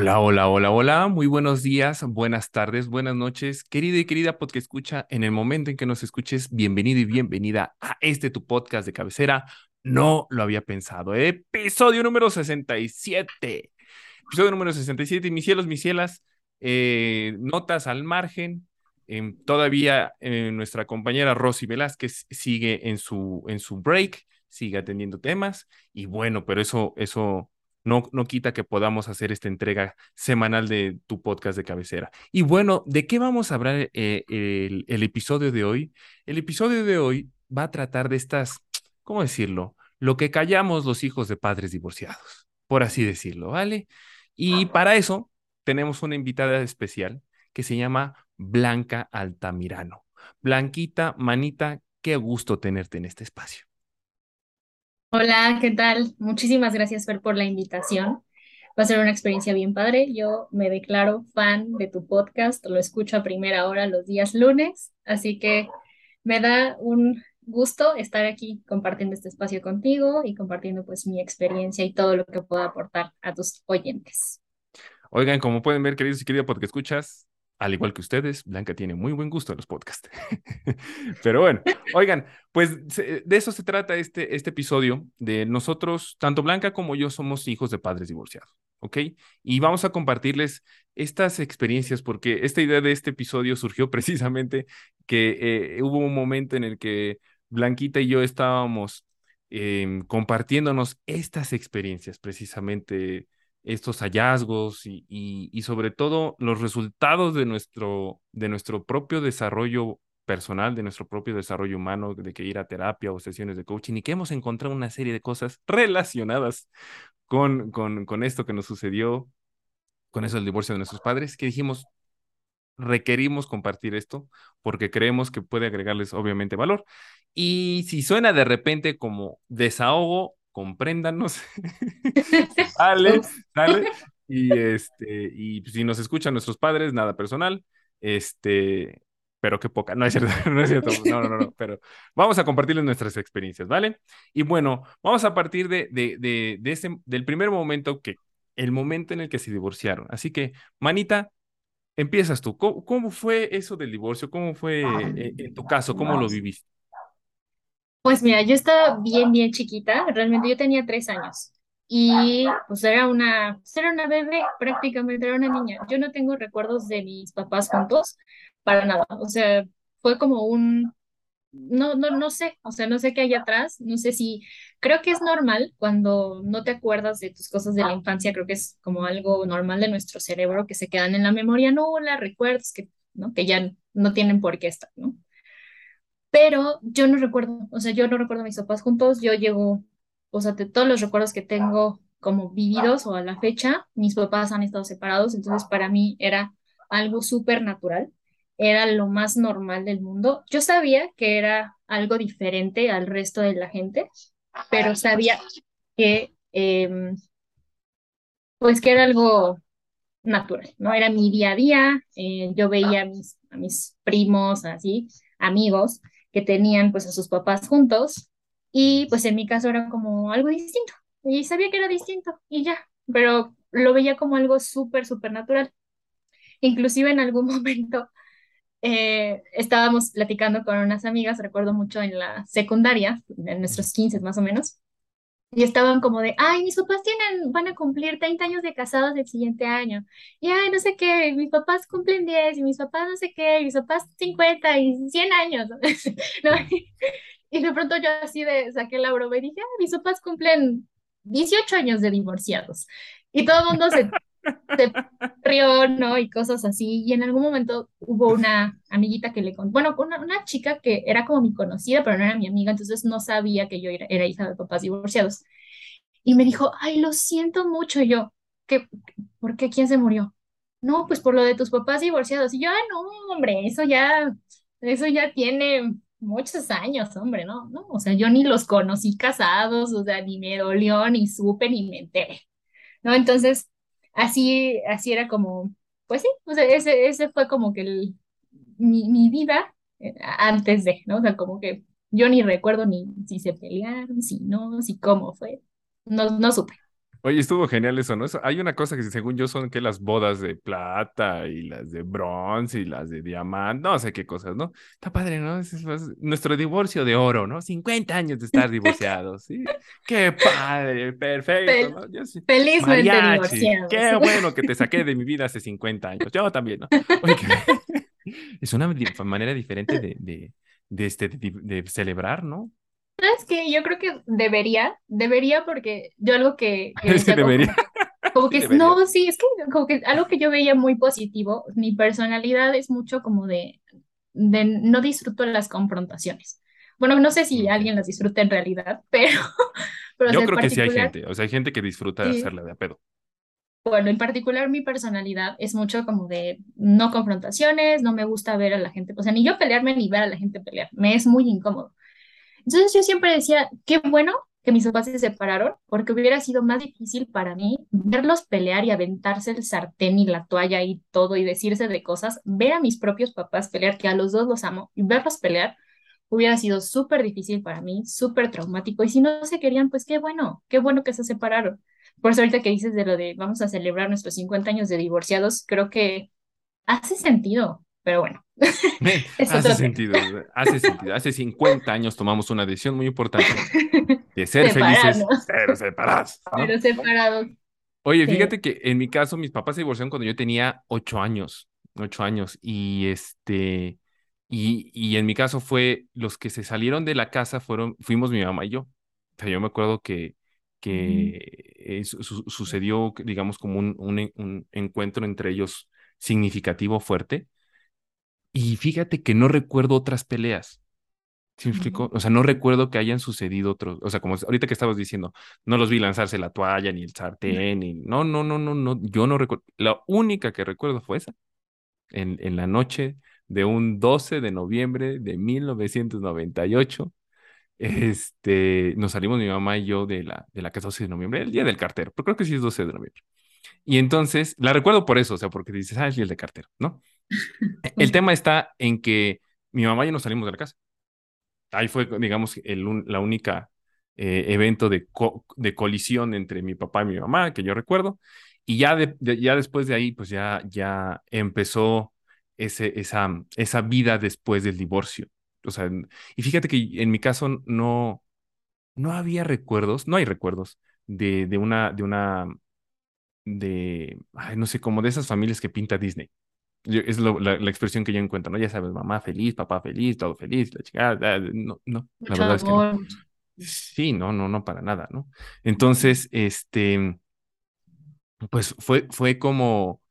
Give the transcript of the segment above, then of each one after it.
Hola, hola, hola, hola. Muy buenos días, buenas tardes, buenas noches. Querida y querida podcast escucha, en el momento en que nos escuches, bienvenido y bienvenida a este tu podcast de cabecera. No lo había pensado. Episodio número 67. Episodio número 67. Mis cielos, mis cielas, eh, notas al margen. Em, todavía eh, nuestra compañera Rosy Velázquez sigue en su, en su break, sigue atendiendo temas. Y bueno, pero eso, eso no, no quita que podamos hacer esta entrega semanal de tu podcast de cabecera. Y bueno, ¿de qué vamos a hablar eh, el, el episodio de hoy? El episodio de hoy va a tratar de estas, ¿cómo decirlo? Lo que callamos los hijos de padres divorciados, por así decirlo, ¿vale? Y para eso tenemos una invitada especial que se llama Blanca Altamirano. Blanquita, manita, qué gusto tenerte en este espacio. Hola, ¿qué tal? Muchísimas gracias, Fer, por la invitación. Va a ser una experiencia bien padre. Yo me declaro fan de tu podcast, lo escucho a primera hora los días lunes, así que me da un gusto estar aquí compartiendo este espacio contigo y compartiendo pues mi experiencia y todo lo que pueda aportar a tus oyentes. Oigan, como pueden ver, queridos y queridas porque escuchas, al igual que ustedes, Blanca tiene muy buen gusto en los podcasts. Pero bueno, oigan, pues de eso se trata este, este episodio, de nosotros, tanto Blanca como yo somos hijos de padres divorciados, ¿ok? Y vamos a compartirles estas experiencias porque esta idea de este episodio surgió precisamente que eh, hubo un momento en el que Blanquita y yo estábamos em, compartiéndonos estas experiencias precisamente estos hallazgos y, y- sobre todo los resultados de nuestro, de nuestro propio desarrollo personal, de nuestro propio desarrollo humano, de que ir a terapia o sesiones de coaching y que hemos encontrado una serie de cosas relacionadas con, con, con esto que nos sucedió, con eso del divorcio de nuestros padres, que dijimos, requerimos compartir esto porque creemos que puede agregarles obviamente valor. Y si suena de repente como desahogo, compréndanos. Sale, sale. Y este, y si nos escuchan nuestros padres, nada personal. Este, pero qué poca, no es cierto, no es cierto, no, no, no, no, pero vamos a compartirles nuestras experiencias, ¿vale? Y bueno, vamos a partir de, de, de, de ese, del primer momento que, el momento en el que se divorciaron. Así que, manita, empiezas tú. ¿Cómo, cómo fue eso del divorcio? ¿Cómo fue eh, en tu caso? ¿Cómo lo viviste? Pues mira, yo estaba bien, bien chiquita, realmente yo tenía tres años y pues era una, pues era una bebé prácticamente, era una niña. Yo no tengo recuerdos de mis papás juntos para nada, o sea, fue como un, no, no, no sé, o sea, no sé qué hay atrás, no sé si, creo que es normal cuando no te acuerdas de tus cosas de la infancia, creo que es como algo normal de nuestro cerebro que se quedan en la memoria nula, recuerdos que, ¿no? que ya no tienen por qué estar, ¿no? Pero yo no recuerdo, o sea, yo no recuerdo a mis papás juntos, yo llego, o sea, de todos los recuerdos que tengo como vividos o a la fecha, mis papás han estado separados, entonces para mí era algo súper natural, era lo más normal del mundo. Yo sabía que era algo diferente al resto de la gente, pero sabía que, em, pues que era algo natural, ¿no? Era mi día a día, eh, yo veía a mis, a mis primos, así, amigos, que tenían pues a sus papás juntos, y pues en mi caso era como algo distinto, y sabía que era distinto, y ya, pero lo veía como algo súper, súper natural. Inclusive en algún momento eh, estábamos platicando con unas amigas, recuerdo mucho en la secundaria, en nuestros 15 más o menos, y estaban como de, ay, mis papás tienen, van a cumplir 30 años de casados el siguiente año. Y ay, no sé qué, mis papás cumplen 10 y mis papás no sé qué, y mis papás 50 y 100 años. ¿no? Y de pronto yo así de saqué la broma y dije, ah, mis papás cumplen 18 años de divorciados. Y todo el mundo se se rió, ¿no? Y cosas así. Y en algún momento hubo una amiguita que le contó, bueno, una, una chica que era como mi conocida, pero no era mi amiga, entonces no sabía que yo era, era hija de papás divorciados. Y me dijo, ay, lo siento mucho. Y yo, ¿qué, ¿por qué? ¿Quién se murió? No, pues por lo de tus papás divorciados. Y yo, ay, no, hombre, eso ya, eso ya tiene muchos años, hombre, ¿no? No, o sea, yo ni los conocí casados, o sea, ni me dolió, ni supe, ni me enteré, ¿no? Entonces, así, así era como, pues sí, o sea, ese, ese fue como que el, mi, mi vida eh, antes de, ¿no? O sea, como que yo ni recuerdo ni si se pelearon, si no, si cómo fue, no, no supe. Oye, estuvo genial eso, ¿no? Eso, hay una cosa que según yo son que las bodas de plata y las de bronce y las de diamante, no sé qué cosas, ¿no? Está padre, ¿no? Es, es- es nuestro divorcio de oro, ¿no? 50 años de estar divorciados, ¿sí? Qué padre, perfecto, ¿no? Yo sí. felizmente Mariachi, divorciados. qué bueno que te saqué de mi vida hace 50 años. Yo también, ¿no? Oye, que- es una manera diferente de, de, de, este, de, de celebrar, ¿no? ¿Sabes qué? Yo creo que debería, debería porque yo algo que, que Es que decía como, debería. como que, Debería. no, sí, es que como que algo que yo veía muy positivo, mi personalidad es mucho como de, de no disfruto las confrontaciones. Bueno, no sé si alguien las disfruta en realidad, pero, pero Yo creo que sí hay gente, o sea, hay gente que disfruta de sí, hacerla de a pedo. bueno, en particular mi personalidad es mucho como de no confrontaciones, no me gusta ver a la gente, o sea, ni yo pelearme ni ver a la gente pelear, me es muy incómodo. Entonces yo siempre decía, qué bueno que mis papás se separaron, porque hubiera sido más difícil para mí verlos pelear y aventarse el sartén y la toalla y todo y decirse de cosas, ver a mis propios papás pelear, que a los dos los amo, y verlos pelear hubiera sido súper difícil para mí, súper traumático. Y si no se querían, pues qué bueno, qué bueno que se separaron. Por eso ahorita que dices de lo de vamos a celebrar nuestros 50 años de divorciados, creo que hace sentido, pero bueno, es hace tema. sentido, hace sentido. Hace 50 años tomamos una decisión muy importante de ser felices, pero separados, ¿no? pero separados. Oye, Sí. fíjate que en mi caso, mis papás se divorciaron cuando yo tenía ocho años, ocho años, y este, y, y en mi caso fue, los que se salieron de la casa fueron, fuimos mi mamá y yo. O sea, yo me acuerdo que, Mm. que eh, su- su- sucedió, digamos, como un, un encuentro entre ellos significativo, fuerte, y fíjate que no recuerdo otras peleas. ¿Sí me explico? O sea, no recuerdo que hayan sucedido otros, o sea, como ahorita que estabas diciendo, no los vi lanzarse la toalla, ni el sartén, ni... No, no, no, no, no, yo no recuerdo. La única que recuerdo fue esa, en, en la noche de un 12 de noviembre de 1998. Este, nos salimos mi mamá y yo de la, de la casa 12 de noviembre, el día del cartero, pero creo que sí es 12 de noviembre. Y entonces, la recuerdo por eso, o sea, porque dices, ah, es el día del cartero, ¿no? El tema está en que mi mamá y yo nos salimos de la casa ahí fue, digamos, el, la única eh, evento de, de colisión entre mi papá y mi mamá que yo recuerdo. Y ya, ya después de ahí, pues ya, ya empezó ese, esa, esa vida después del divorcio. O sea, y fíjate que en mi caso no, no había recuerdos, no hay recuerdos de, de una, de una, de, no sé, como de esas familias que pinta Disney. Yo- es lo- la, la expresión que yo encuentro, ¿no? Ya sabes, mamá feliz, papá feliz, todo feliz, la chica, ah, no, no, la Mucho verdad es que no. Sí, no, no, no, para nada, ¿no? Entonces, este, pues fue, fue como,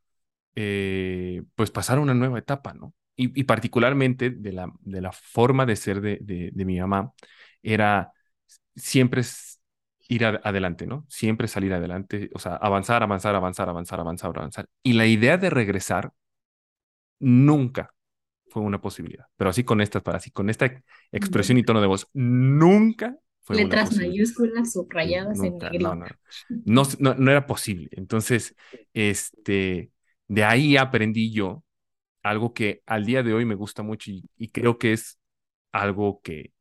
eh, pues pasar una nueva etapa, ¿no? Y, y particularmente de la, de la forma de ser de, de, de mi mamá, era siempre ir a- adelante, ¿no? Siempre salir adelante, o sea, avanzar, avanzar, avanzar, avanzar, avanzar, avanzar. Y la idea de regresar nunca fue una posibilidad, pero así con estas, para así, con esta expresión y tono de voz, nunca fue una Letras posibilidad. mayúsculas subrayadas en nunca, no, no, no, no, no era posible. Entonces, este, de ahí aprendí yo algo que al día de hoy me gusta mucho y, y creo que es algo que,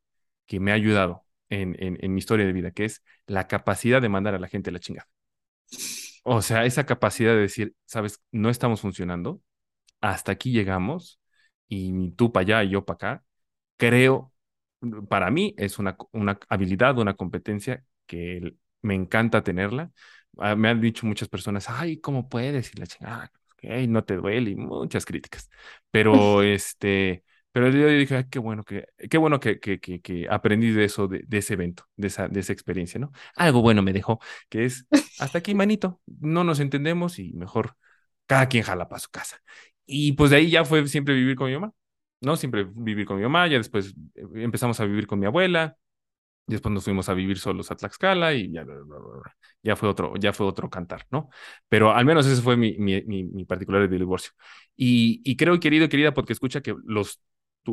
que me ha ayudado en, en, en mi historia de vida, que es la capacidad de mandar a la gente a la chingada. O sea, esa capacidad de decir, sabes, no estamos funcionando, hasta aquí llegamos y tú para allá y yo para acá. Creo, para mí es una, una habilidad, una competencia que me encanta tenerla. Ah, Me han dicho muchas personas, ay, ¿cómo puedes? Y la chingada, no te duele y muchas críticas. Pero este, Pero yo dije, qué bueno que, qué bueno que, que, que, aprendí de eso, de, ese evento, de esa, de esa experiencia, ¿no? Algo bueno me dejó, que es, hasta aquí, manito, no nos entendemos y mejor cada quien jala para su casa. Y pues de ahí ya fue siempre vivir con mi mamá, ¿no? Siempre vivir con mi mamá, ya después eh, empezamos a vivir con mi abuela, después nos fuimos a vivir solos a Tlaxcala y ya, ya fue otro, ya fue otro cantar, ¿no? Pero al menos ese fue mi, mi, mi, particular de divorcio. Y, y creo, querido, querida, porque escucha que los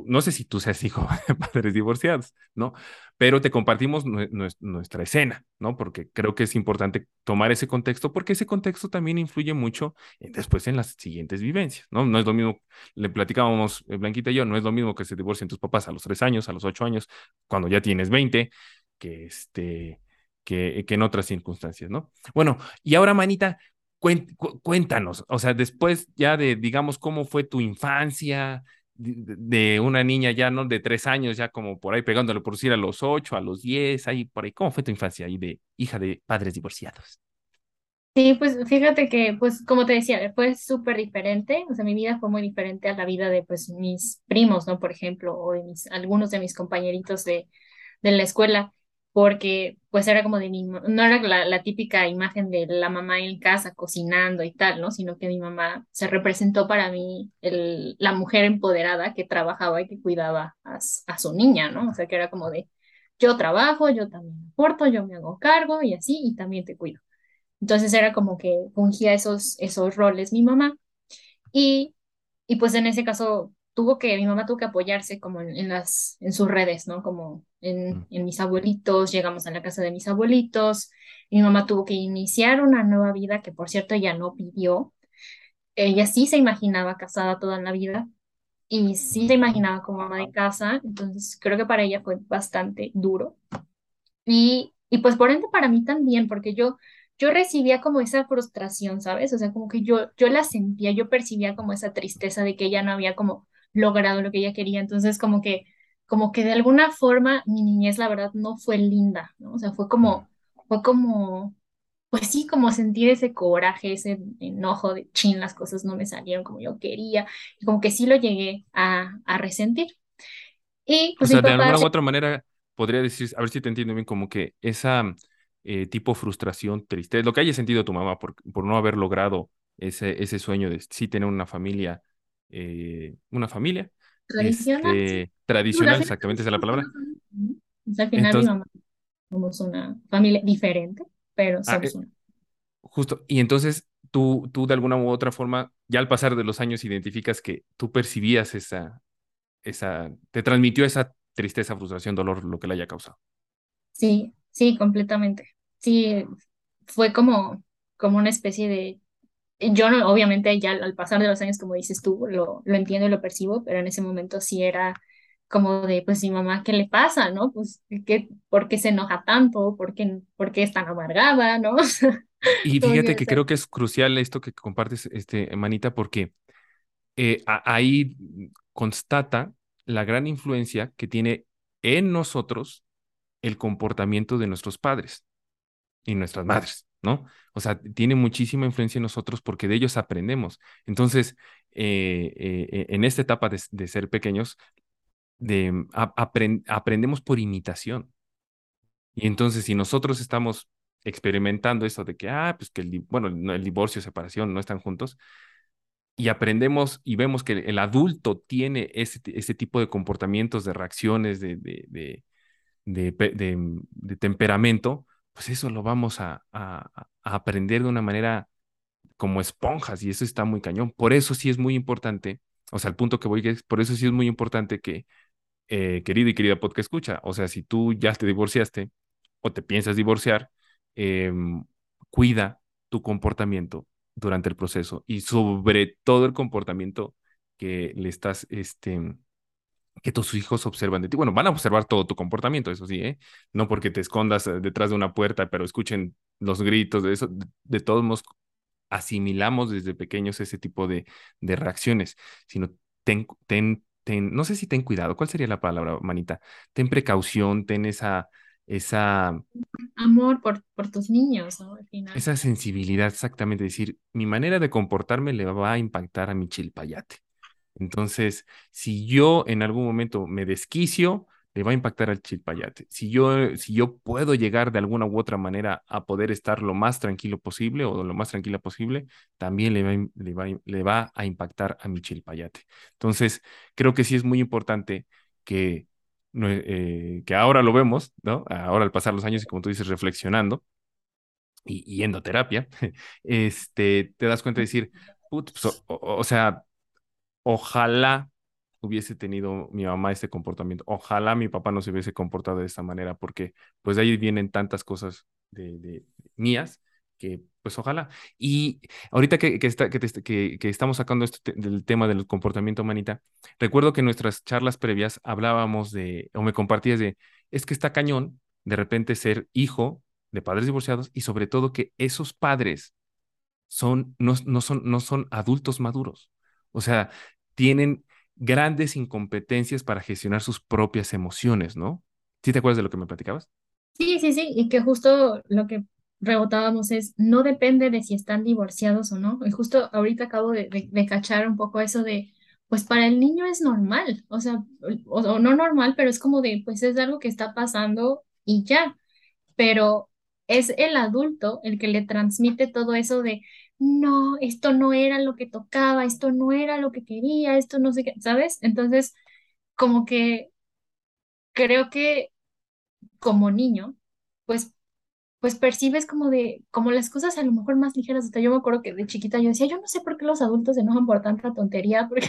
no sé si tú seas hijo de padres divorciados, ¿no? Pero te compartimos nuestra escena, ¿no? Porque creo que es importante tomar ese contexto, porque ese contexto también influye mucho después en las siguientes vivencias, ¿no? No es lo mismo, le platicábamos eh, Blanquita y yo, no es lo mismo que se divorcien tus papás a los tres años, a los ocho años, cuando ya tienes 20, que este, que, que en otras circunstancias, ¿no? Bueno, y ahora, Manita, cuéntanos, o sea, después ya de, digamos, cómo fue tu infancia, de una niña ya, ¿no? De tres años, ya como por ahí pegándole por decir a los ocho, a los diez, ahí por ahí. ¿Cómo fue tu infancia ahí de hija de padres divorciados? Sí, pues fíjate que, pues como te decía, fue súper diferente, o sea, mi vida fue muy diferente a la vida de, pues, mis primos, ¿no? Por ejemplo, o de mis, algunos de mis compañeritos de, de la escuela porque pues era como de mi, no era la, la, típica imagen de la mamá en casa cocinando y tal, ¿no? Sino que mi mamá se representó para mí el, la mujer empoderada que trabajaba y que cuidaba a, a, su niña, ¿no? O sea, que era como de, yo trabajo, yo también aporto, yo me hago cargo y así, y también te cuido. Entonces era como que fungía esos, esos roles mi mamá. Y, y pues en ese caso tuvo que, mi mamá tuvo que apoyarse como en, las, en sus redes, ¿no? Como en, mm. en, mis abuelitos, llegamos a la casa de mis abuelitos, mi mamá tuvo que iniciar una nueva vida que por cierto ella no pidió, ella sí se imaginaba casada toda la vida y sí se imaginaba como mamá de casa, entonces creo que para ella fue bastante duro. Y, y pues por ende para mí también, porque yo yo recibía como esa frustración, ¿sabes? O sea, como que yo, yo la sentía, yo percibía como esa tristeza de que ella no había como logrado lo que ella quería. Entonces, como que, como que de alguna forma mi niñez, la verdad, no fue linda, ¿no? O sea, fue como, fue como, pues sí, como sentir ese coraje, ese enojo de chin, las cosas no me salieron como yo quería, y como que sí lo llegué a, a resentir. Y pues, o sea, de alguna u otra manera podría decir, a ver si te entiendo bien, como que esa eh, tipo frustración, tristeza, lo que haya sentido tu mamá por, por no haber logrado ese, ese sueño de sí tener una familia eh, una familia. Tradicional. Este, tradicional, exactamente esa es la palabra. al final mi mamá somos una familia diferente, pero ah, somos eh, una. Justo, y entonces tú, tú de alguna u otra forma, ya al pasar de los años identificas que tú percibías esa, esa, te transmitió esa tristeza, frustración, dolor, lo que le haya causado. Sí, sí, completamente. Sí, fue como, como una especie de yo no, obviamente ya al pasar de los años, como dices tú, lo, lo entiendo y lo percibo, pero en ese momento sí era como de, pues mi mamá, ¿qué le pasa? ¿No? Pues, ¿qué, ¿por qué se enoja tanto? ¿Por qué, por qué es tan amargada? ¿No? y fíjate que creo que es crucial esto que compartes, este, Manita, porque eh, ahí constata la gran influencia que tiene en nosotros el comportamiento de nuestros padres y nuestras madres. ¿No? O sea, tiene muchísima influencia en nosotros porque de ellos aprendemos. Entonces, eh, eh, en esta etapa de, ser pequeños, de, aprendemos por imitación. Y entonces, si nosotros estamos experimentando eso de que, ah, pues que el, bueno, el divorcio, separación, no están juntos, y aprendemos y vemos que el adulto tiene ese, ese tipo de comportamientos, de reacciones, de, de, de temperamento, pues eso lo vamos a, aprender de una manera como esponjas y eso está muy cañón. Por eso sí es muy importante, o sea, el punto que voy es, por eso sí es muy importante que, eh, querido y querida podcast escucha, o sea, si tú ya te divorciaste o te piensas divorciar, em, cuida tu comportamiento durante el proceso y sobre todo el comportamiento que le estás, este, que tus hijos observan de ti. Bueno, van a observar todo tu comportamiento, eso sí, ¿eh? No porque te escondas eh, detrás de una puerta, pero escuchen los gritos de eso. De, todos modos, asimilamos desde pequeños ese tipo de, de reacciones, sino ten, ten, ten, no sé si ten cuidado, ¿cuál sería la palabra, manita? Ten precaución, ten esa, esa... Amor por, por tus niños, ¿no? Al final. Esa sensibilidad, exactamente, decir, mi manera de comportarme le va a impactar a mi chilpayate. Entonces, si yo en algún momento me desquicio, le va a impactar al chilpayate. Si yo, si yo puedo llegar de alguna u otra manera a poder estar lo más tranquilo posible o lo más tranquila posible, también le va, le va, le va a impactar a mi chilpayate. Entonces, creo que sí es muy importante que, eh, que ahora lo vemos, ¿no? Ahora al pasar los años y como tú dices, reflexionando y, yendo a terapia, este, te das cuenta de decir, pues, o sea, ojalá hubiese tenido mi mamá este comportamiento. Ojalá mi papá no se hubiese comportado de esta manera, porque pues de ahí vienen tantas cosas de, mías que pues ojalá. Y ahorita que, está, que, que, estamos sacando esto del tema del comportamiento manita, recuerdo que en nuestras charlas previas hablábamos de, o me compartías de, es que está cañón de repente ser hijo de padres divorciados y sobre todo que esos padres son, no, no, son, no son adultos maduros. O sea, tienen grandes incompetencias para gestionar sus propias emociones, ¿no? ¿Sí te acuerdas de lo que me platicabas? Sí, sí, sí, y que justo lo que rebotábamos es, no depende de si están divorciados o no. Y justo ahorita acabo de, cachar un poco eso de, pues para el niño es normal, o sea, o, no normal, pero es como de, pues es algo que está pasando y ya. Pero es el adulto el que le transmite todo eso de, no, esto no era lo que tocaba, esto no era lo que quería, esto no sé qué, ¿sabes? Entonces, como que creo que como niño, pues, pues percibes como de, como las cosas a lo mejor más ligeras. Hasta yo me acuerdo que de chiquita yo decía, yo no sé por qué los adultos se enojan por tanta tontería, porque,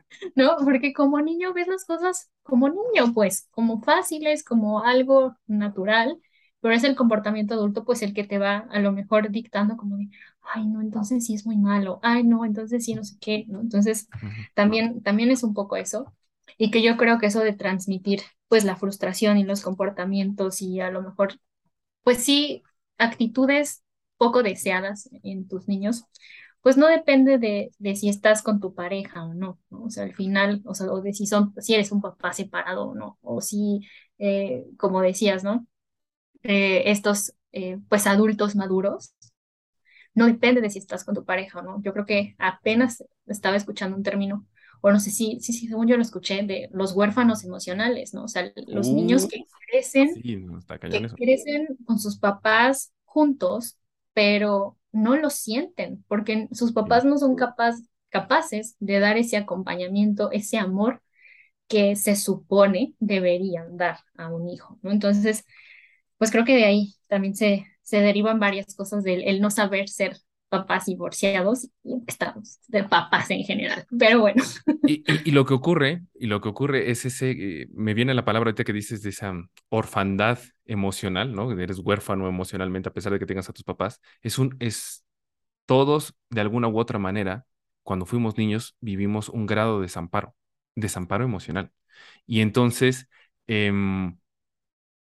¿no? Porque como niño ves las cosas como niño, pues, como fáciles, como algo natural pero es el comportamiento adulto pues el que te va a lo mejor dictando como de, ay, no, entonces sí es muy malo, ay, no, entonces sí no sé qué, ¿no? Entonces también, también es un poco eso, y que yo creo que eso de transmitir pues la frustración y los comportamientos y a lo mejor, pues sí, actitudes poco deseadas en tus niños, pues no depende de, de si estás con tu pareja o no, ¿no? O sea, al final, o sea, o de si, son, si eres un papá separado o no, o si, eh, como decías, ¿no? Eh, estos eh, pues adultos maduros, no depende de si estás con tu pareja o no. Yo creo que apenas estaba escuchando un término, o no sé si, sí, sí, según yo lo escuché, de los huérfanos emocionales, ¿no? O sea, los niños que crecen, que crecen con sus papás juntos, pero no lo sienten, porque sus papás no son capaz, capaces de dar ese acompañamiento, ese amor que se supone deberían dar a un hijo, ¿no? Entonces, pues creo que de ahí también se, se derivan varias cosas del el no saber ser papás divorciados y estados de papás en general. Pero bueno. Y, y, lo que ocurre, y lo que ocurre es ese, eh, me viene la palabra ahorita que dices de esa orfandad emocional, ¿no? Eres huérfano emocionalmente a pesar de que tengas a tus papás. Es un, es todos de alguna u otra manera, cuando fuimos niños, vivimos un grado de desamparo, desamparo emocional. Y entonces, eh,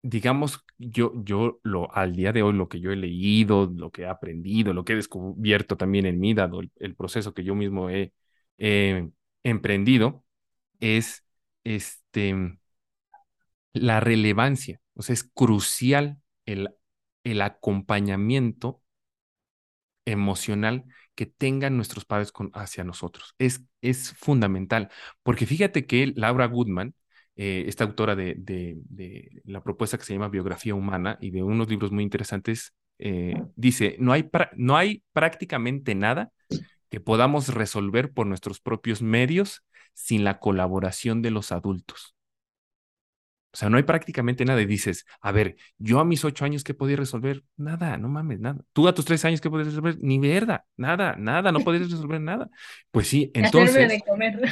digamos, yo, yo lo, al día de hoy, lo que yo he leído, lo que he aprendido, lo que he descubierto también en mí, dado el, proceso que yo mismo he emprendido, es este, la relevancia. O sea, es crucial el, el acompañamiento emocional que tengan nuestros padres con, hacia nosotros. Es, es fundamental, porque fíjate que Laura Goodman, eh, esta autora de, de, la propuesta que se llama Biografía Humana y de unos libros muy interesantes, eh, dice, no hay, no hay prácticamente nada que podamos resolver por nuestros propios medios sin la colaboración de los adultos. O sea, no hay prácticamente nada. Y dices, a ver, yo a mis ocho años, ¿qué podía resolver? Nada, no mames, nada. Tú a tus tres años, ¿qué podías resolver? Ni verdad, nada, nada, no podías resolver nada. Pues sí, entonces. de comer.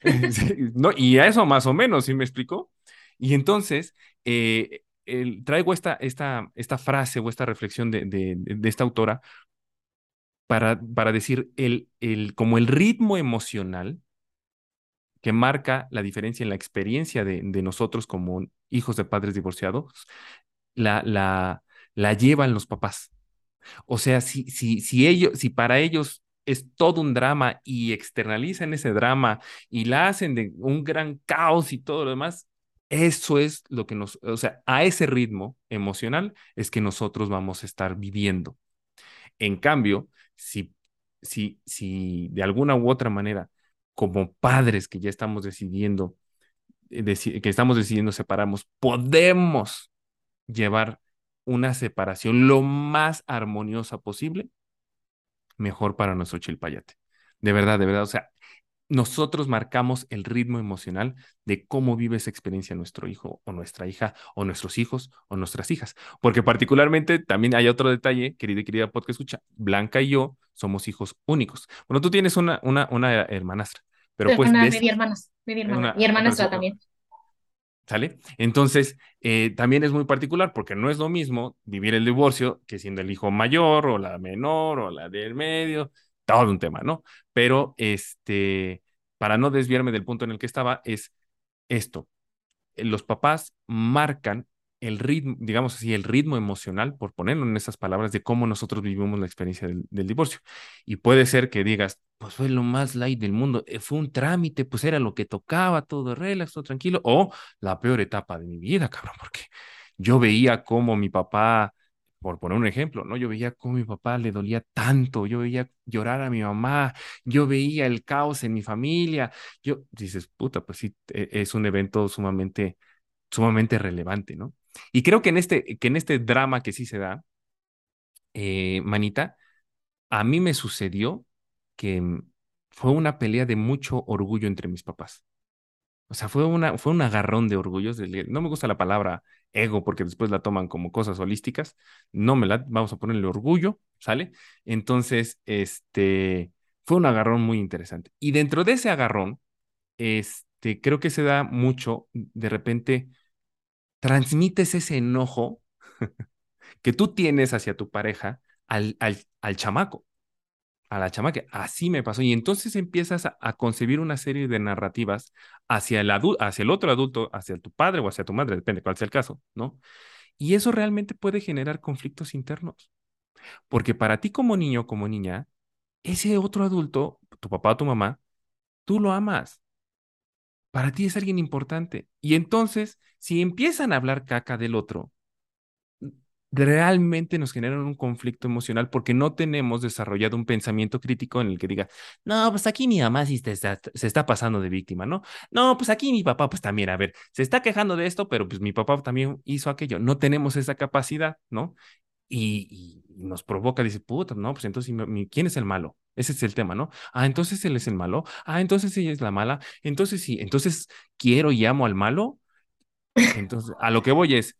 no, y a eso más o menos, ¿sí me explico? Y entonces, eh, traigo esta, esta, esta frase o esta reflexión de, de, esta autora para, para decir el, el, como el ritmo emocional que marca la diferencia en la experiencia de, de nosotros como hijos de padres divorciados, la, la, la llevan los papás. O sea, si, si, si, ellos, si para ellos es todo un drama y externalizan ese drama y la hacen de un gran caos y todo lo demás, eso es lo que nos, o sea, a ese ritmo emocional es que nosotros vamos a estar viviendo. En cambio, si, si, si de alguna u otra manera como padres que ya estamos decidiendo, eh, que estamos decidiendo separarnos, podemos llevar una separación lo más armoniosa posible, mejor para nuestro chilpayate. De verdad, de verdad. O sea, nosotros marcamos el ritmo emocional de cómo vive esa experiencia nuestro hijo o nuestra hija o nuestros hijos o nuestras hijas. Porque particularmente también hay otro detalle, querida y querida podcast escucha, Blanca y yo somos hijos únicos. Bueno, tú tienes una, una, una hermanastra, pero pues... Una, media hermanas, media hermana, mi hermanastra también. ¿Sale? Entonces, eh, también es muy particular porque no es lo mismo vivir el divorcio que siendo el hijo mayor o la menor o la del medio todo un tema, ¿no? Pero este, para no desviarme del punto en el que estaba, es esto. Los papás marcan el ritmo, digamos así, el ritmo emocional, por ponerlo en esas palabras, de cómo nosotros vivimos la experiencia del, divorcio. Y puede ser que digas, pues fue lo más light del mundo, eh, fue un trámite, pues era lo que tocaba, todo relax, todo tranquilo, o la peor etapa de mi vida, cabrón, porque yo veía cómo mi papá por poner un ejemplo, ¿no? Yo veía cómo mi papá le dolía tanto, yo veía llorar a mi mamá, yo veía el caos en mi familia, yo, dices, puta, pues sí, e, es un evento sumamente, sumamente relevante, ¿no? Y creo que en este, que en este drama que sí se da, eh, Manita, a mí me sucedió que mm, fue una pelea de mucho orgullo entre mis papás. O sea, fue, una, fue un agarrón de orgullos. No me gusta la palabra ego porque después la toman como cosas holísticas. No me la, vamos a ponerle orgullo, ¿sale? Entonces, este, fue un agarrón muy interesante. Y dentro de ese agarrón, este, creo que se da mucho, de repente, transmites ese enojo que tú tienes hacia tu pareja al, al, al chamaco a la chama que así me pasó. Y entonces empiezas a, concebir una serie de narrativas hacia el, hacia el otro adulto, hacia tu padre o hacia tu madre, depende cuál sea el caso, ¿no? Y eso realmente puede generar conflictos internos. Porque para ti como niño, como niña, ese otro adulto, tu papá o tu mamá, tú lo amas. Para ti es alguien importante. Y entonces, si empiezan a hablar caca del otro, realmente nos generan un conflicto emocional porque no tenemos desarrollado un pensamiento crítico en el que diga, no, pues aquí mi mamá se está, se está pasando de víctima, ¿no? No, pues aquí mi papá, pues también, a ver, se está quejando de esto, pero pues mi papá también hizo aquello. No tenemos esa capacidad, ¿no? Y, nos provoca, dice, puta, no, pues entonces, ¿quién es el malo? Ese es el tema, ¿no? Ah, entonces él es el malo. Ah, entonces ella es la mala. Entonces sí, entonces quiero y amo al malo. Entonces, a lo que voy es,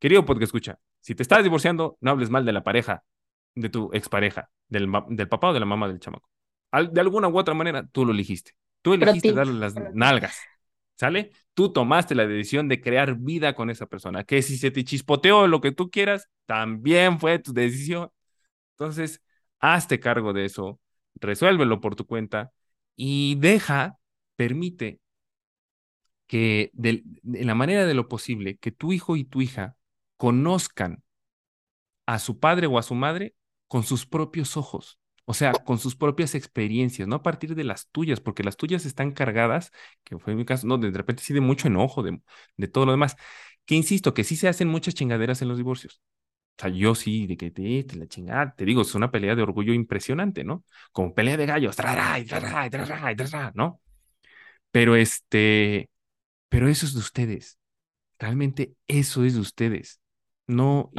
querido porque escucha, si te estás divorciando, no hables mal de la pareja, de tu expareja, del, del papá o de la mamá del chamaco. de alguna u otra manera, tú lo elegiste. Tú elegiste darle las nalgas. ¿Sale? Tú tomaste la decisión de crear vida con esa persona. Que si se te chispoteó lo que tú quieras, también fue tu decisión. Entonces, hazte cargo de eso, resuélvelo por tu cuenta y deja, permite que de, de la manera de lo posible, que tu hijo y tu hija conozcan a su padre o a su madre con sus propios ojos, o sea, con sus propias experiencias, no a partir de las tuyas, porque las tuyas están cargadas, que fue mi caso, no, de repente sí de mucho enojo, de, de todo lo demás, que insisto, que sí se hacen muchas chingaderas en los divorcios. O sea, yo sí, de que te, te la chingada, te digo, es una pelea de orgullo impresionante, ¿no? Como pelea de gallos, ¿no? Pero este, pero eso es de ustedes. Realmente eso es de ustedes no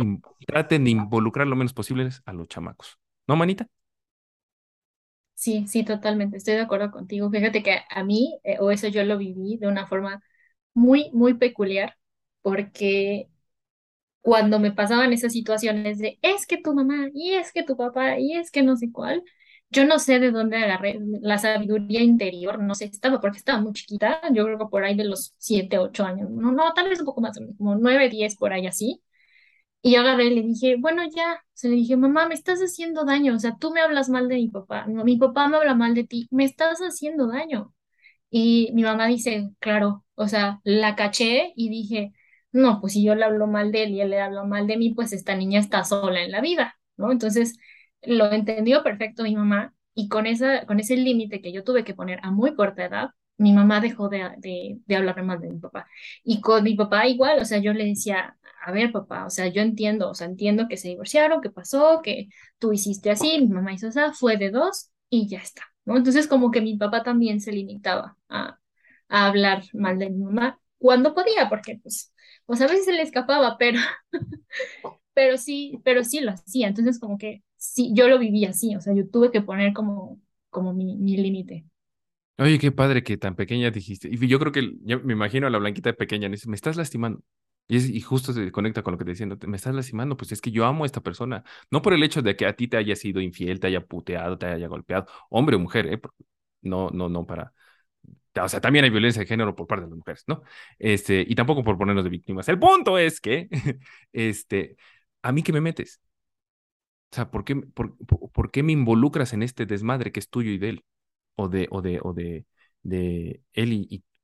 traten de involucrar lo menos posible a los chamacos. ¿No, manita? Sí, sí, totalmente, estoy de acuerdo contigo. Fíjate que a mí, eh, o eso yo lo viví de una forma muy, muy peculiar, porque cuando me pasaban esas situaciones de es que tu mamá, y es que tu papá, y es que no sé cuál, yo no sé de dónde agarré la sabiduría interior, no sé, estaba porque estaba muy chiquita, yo creo que por ahí de los 7, 8 años, no, no, tal vez un poco más, como 9, 10 por ahí así. Y yo agarré y le dije, bueno, ya, se le dije, mamá, me estás haciendo daño, o sea, tú me hablas mal de mi papá, mi papá me habla mal de ti, me estás haciendo daño. Y mi mamá dice, claro, o sea, la caché y dije, no, pues si yo le hablo mal de él y él le habla mal de mí, pues esta niña está sola en la vida, ¿no? Entonces, lo entendió perfecto mi mamá y con, esa, con ese límite que yo tuve que poner a muy corta edad, mi mamá dejó de, de, de hablarme mal de mi papá. Y con mi papá igual, o sea, yo le decía, a ver, papá, o sea, yo entiendo, o sea, entiendo que se divorciaron, que pasó, que tú hiciste así, mi mamá hizo esa, fue de dos y ya está, ¿no? Entonces como que mi papá también se limitaba a, a hablar mal de mi mamá cuando podía, porque pues, pues a veces se le escapaba, pero, pero sí, pero sí lo hacía. Entonces como que sí, yo lo vivía así, o sea, yo tuve que poner como, como mi, mi límite. Oye, qué padre que tan pequeña dijiste. Y yo creo que yo me imagino a la blanquita de pequeña, me estás lastimando. Y, es- y justo se conecta con lo que te decía, ¿no? me estás lastimando, pues es que yo amo a esta persona, no por el hecho de que a ti te haya sido infiel, te haya puteado, te haya golpeado, hombre o mujer, ¿eh? No, no, no para, o sea, también hay violencia de género por parte de las mujeres, ¿no? Este, y tampoco por ponernos de víctimas. El punto es que, este, ¿a mí qué me metes? O sea, ¿por qué, por, por- qué me involucras en este desmadre que es tuyo y de él? O de, o de, o de, de él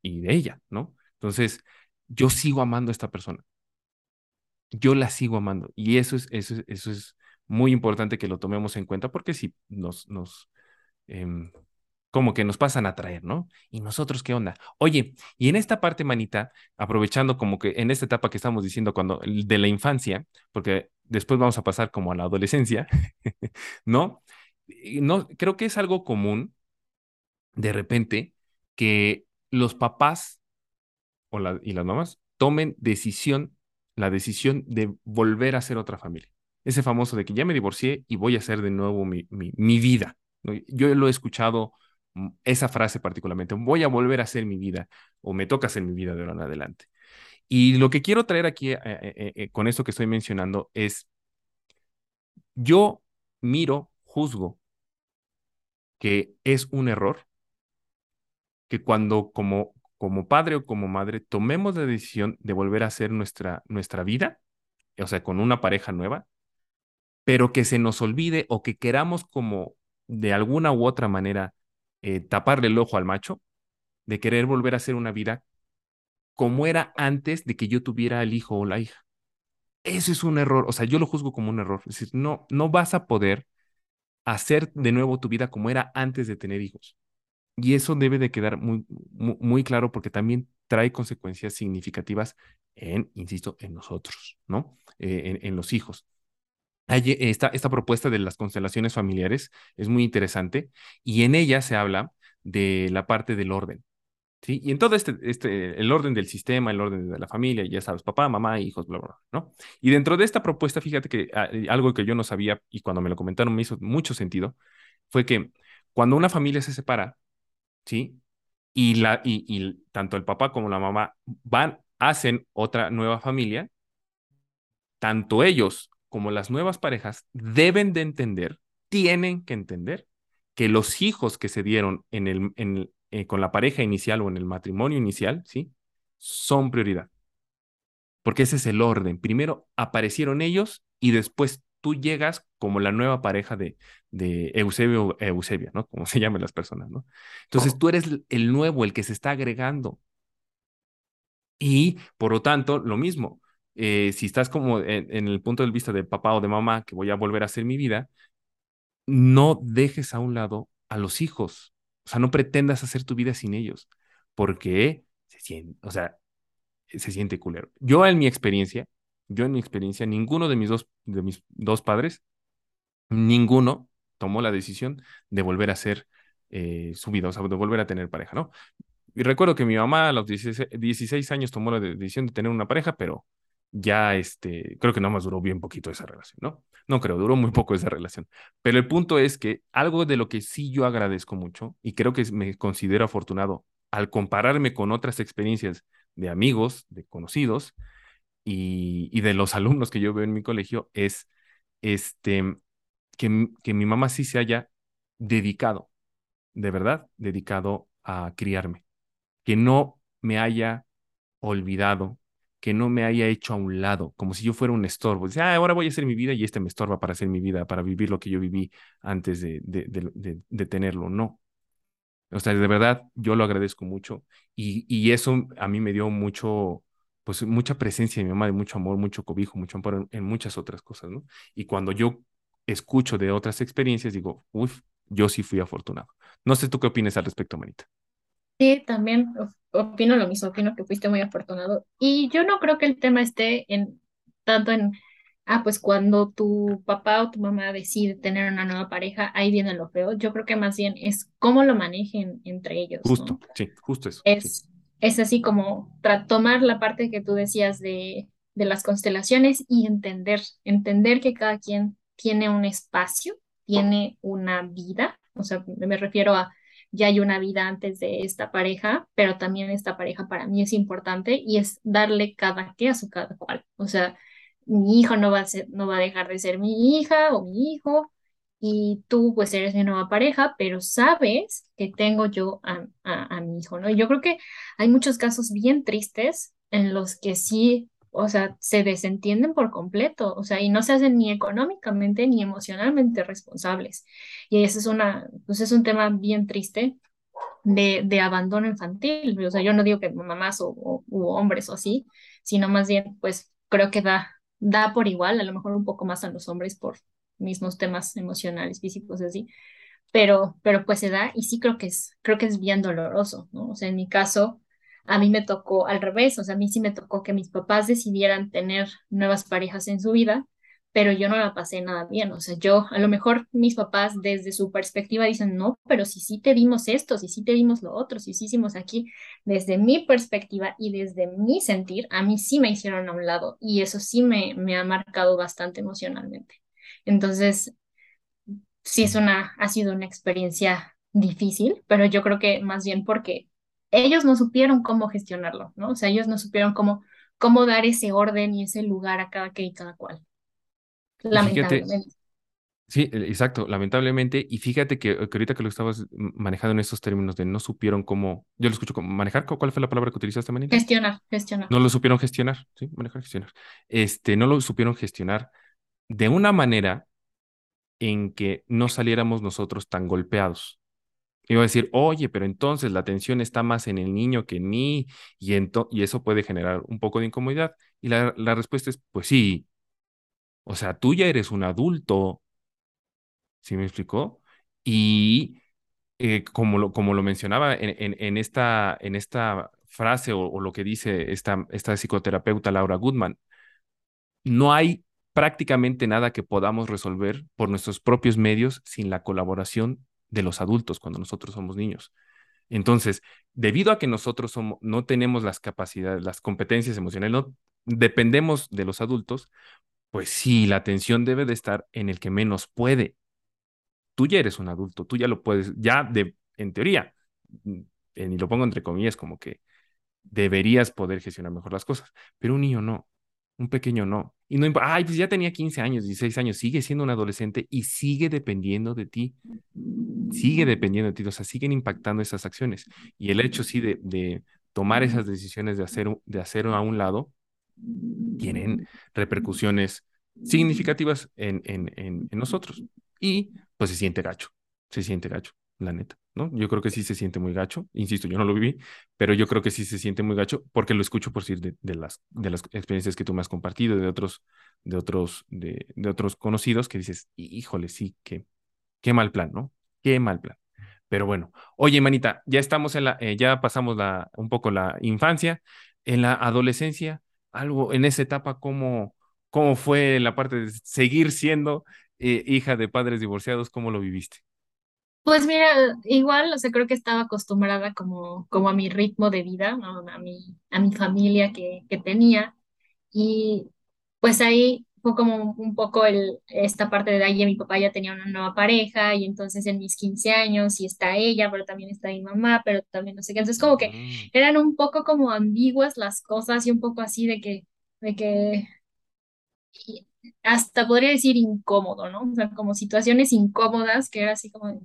y de ella, ¿no? Entonces, yo sigo amando a esta persona. Yo la sigo amando. Y eso es, eso es, eso es muy importante que lo tomemos en cuenta porque si nos, nos, em, como que nos pasan a traer, ¿no? ¿Y nosotros qué onda? Oye, y en esta parte, manita, aprovechando como que en esta etapa que estamos diciendo cuando de la infancia, porque después vamos a pasar como a la adolescencia, ¿no? No, creo que es algo común de repente que los papás o la- y las mamás tomen decisión, la decisión de volver a ser otra familia. Ese famoso de que ya me divorcié y voy a hacer de nuevo mi, mi, mi vida. Yo lo he escuchado, esa frase particularmente, voy a volver a hacer mi vida o me toca hacer mi vida de ahora en adelante. Y lo que quiero traer aquí eh, eh, eh, con esto que estoy mencionando es, yo miro, juzgo que es un error que cuando como, como padre o como madre tomemos la decisión de volver a hacer nuestra, nuestra vida, o sea, con una pareja nueva, pero que se nos olvide o que queramos como de alguna u otra manera eh, taparle el ojo al macho, de querer volver a hacer una vida como era antes de que yo tuviera el hijo o la hija. Eso es un error, o sea, yo lo juzgo como un error. Es decir, no, no vas a poder hacer de nuevo tu vida como era antes de tener hijos. Y eso debe de quedar muy, muy, claro porque también trae consecuencias significativas en, insisto, en nosotros, ¿no? Eh, en, en, los hijos. Hay esta, esta propuesta de las constelaciones familiares es muy interesante y en ella se habla de la parte del orden. ¿Sí? Y en todo este, este, el orden del sistema, el orden de la familia, ya sabes, papá, mamá, hijos, bla, bla, bla, ¿no? Y dentro de esta propuesta, fíjate que ah, algo que yo no sabía y cuando me lo comentaron me hizo mucho sentido, fue que cuando una familia se separa, ¿sí? Y, la, y, y tanto el papá como la mamá van, hacen otra nueva familia, tanto ellos como las nuevas parejas deben de entender, tienen que entender que los hijos que se dieron en el, en, eh, con la pareja inicial o en el matrimonio inicial, ¿sí? Son prioridad. Porque ese es el orden. Primero aparecieron ellos y después tú llegas como la nueva pareja de, de Eusebio Eusebia, ¿no? Como se llaman las personas, ¿no? Entonces tú eres el nuevo, el que se está agregando. Y por lo tanto, lo mismo, eh, si estás como en, el punto de vista de papá o de mamá, que voy a volver a hacer mi vida, no dejes a un lado a los hijos. O sea, no pretendas hacer tu vida sin ellos, porque se siente, o sea, se siente culero. Yo en mi experiencia, yo en mi experiencia, ninguno de mis dos, de mis dos padres, ninguno tomó la decisión de volver a hacer eh, su vida, o sea, de volver a tener pareja, ¿no? Y recuerdo que mi mamá a los 16, 16 años tomó la decisión de tener una pareja, pero ya este, creo que nada más duró bien poquito esa relación, ¿no? No creo, duró muy poco esa relación. Pero el punto es que algo de lo que sí yo agradezco mucho y creo que me considero afortunado al compararme con otras experiencias de amigos, de conocidos y, y de los alumnos que yo veo en mi colegio es este, que, que mi mamá sí se haya dedicado, de verdad, dedicado a criarme, que no me haya olvidado, que no me haya hecho a un lado, como si yo fuera un estorbo. Dice, ah, ahora voy a hacer mi vida y este me estorba para hacer mi vida, para vivir lo que yo viví antes de, de, tenerlo. No. O sea, de verdad, yo lo agradezco mucho y, y, eso a mí me dio mucho, pues mucha presencia de mi mamá, de mucho amor, mucho cobijo, mucho amor en, muchas otras cosas, ¿no? Y cuando yo escucho de otras experiencias, digo, uff, yo sí fui afortunado. No sé tú qué opinas al respecto, Manita. Sí, también opino lo mismo, opino que fuiste muy afortunado. Y yo no creo que el tema esté en tanto en ah, pues cuando tu papá o tu mamá decide tener una nueva pareja, ahí viene lo feo. Yo creo que más bien es cómo lo manejen entre ellos, Justo, ¿no? sí, justo eso. sí. Es, es así como tomar la parte que tú decías de, de las constelaciones y entender, entender que cada quien tiene un espacio, tiene una vida, o sea, me refiero a, ya hay una vida antes de esta pareja, pero también esta pareja para mí es importante y es darle cada que a su cada cual. O sea, mi hijo no va a ser, no va a dejar de ser mi hija o mi hijo y tú pues eres mi nueva pareja, pero sabes que tengo yo a, a, a mi hijo, ¿no? Y yo creo que hay muchos casos bien tristes en los que sí, o sea, se desentienden por completo, o sea, y no se hacen ni económicamente ni emocionalmente responsables. Y ese es una, pues es un tema bien triste de, abandono infantil. O sea, yo no digo que mamás o, u hombres o así, sino más bien, pues creo que da, da por igual, a lo mejor un poco más a los hombres por mismos temas emocionales, físicos, así, pero, pero pues se da y sí creo que es, creo que es bien doloroso, ¿no? O sea, en mi caso, a mí me tocó al revés, o sea, a mí sí me tocó que mis papás decidieran tener nuevas parejas en su vida, pero yo no la pasé nada bien, o sea, yo, a lo mejor mis papás desde su perspectiva dicen, no, pero si sí te dimos esto, si sí te dimos lo otro, si sí hicimos aquí, desde mi perspectiva y desde mi sentir, a mí sí me hicieron a un lado y eso sí me, me ha marcado bastante emocionalmente. Entonces, sí es una, ha sido una experiencia difícil, pero yo creo que más bien porque ellos no supieron cómo gestionarlo, ¿no? O sea, ellos no supieron cómo, cómo dar ese orden y ese lugar a cada que y cada cual, fíjate, lamentablemente. sí, e- exacto, lamentablemente, y fíjate que, que ahorita que lo estabas manejando en estos términos de no supieron cómo, yo lo escucho como manejar, ¿cu- ¿cuál fue la palabra que utilizaste, Manita? Gestionar, gestionar. No lo supieron gestionar, ¿sí? Manejar, gestionar. Este, no lo supieron gestionar de una manera en que no saliéramos nosotros tan golpeados. Iba a decir, oye, pero entonces la atención está más en el niño que en mí y, y eso puede generar un poco de incomodidad. Y la, la respuesta es, pues sí, o sea, tú ya eres un adulto, ¿sí me explicó? Y eh, como lo, como lo mencionaba en, en, en esta, en esta frase o, o lo que dice esta, esta psicoterapeuta Laura Goodman, no hay prácticamente nada que podamos resolver por nuestros propios medios sin la colaboración de los adultos cuando nosotros somos niños. Entonces, debido a que nosotros no tenemos las capacidades, las competencias emocionales, dependemos de los adultos, pues sí, la atención debe de estar en el que menos puede. Tú ya eres un adulto, tú ya lo puedes, ya de, en teoría, mm, y lo pongo entre comillas, como que deberías poder gestionar mejor las cosas, pero un niño no, un pequeño no. Y no, imp- ay, pues ya tenía 15 años, 16 años, sigue siendo un adolescente y sigue dependiendo de ti, sigue dependiendo de ti, o sea, siguen impactando esas acciones. Y el hecho, sí, de, de tomar esas decisiones de hacer, de hacer a un lado, tienen repercusiones significativas en, en, en, en nosotros. Y pues se siente gacho, se siente gacho, la neta, ¿no? Yo creo que sí se siente muy gacho, insisto, yo no lo viví, pero yo creo que sí se siente muy gacho porque lo escucho por decir de, las, de las experiencias que tú me has compartido, de otros, de otros, de, de otros conocidos que dices, híjole, sí, qué, qué mal plan, ¿no? Qué mal plan. Pero bueno, oye, manita, ya estamos en la, eh, ya pasamos la, un poco la infancia, en la adolescencia, algo en esa etapa, ¿cómo, cómo fue la parte de seguir siendo eh, hija de padres divorciados? ¿Cómo lo viviste? Pues mira, igual, o sea, creo que estaba acostumbrada como, como a mi ritmo de vida, ¿no? A mi, a mi familia que, que tenía. Y pues ahí fue como un poco el, esta parte de ahí, mi papá ya tenía una nueva pareja y entonces en mis 15 años y está ella, pero también está mi mamá, pero también no sé qué. Entonces como que Mm, eran un poco como ambiguas las cosas y un poco así de que, de que hasta podría decir incómodo, ¿no? O sea, como situaciones incómodas que era así como,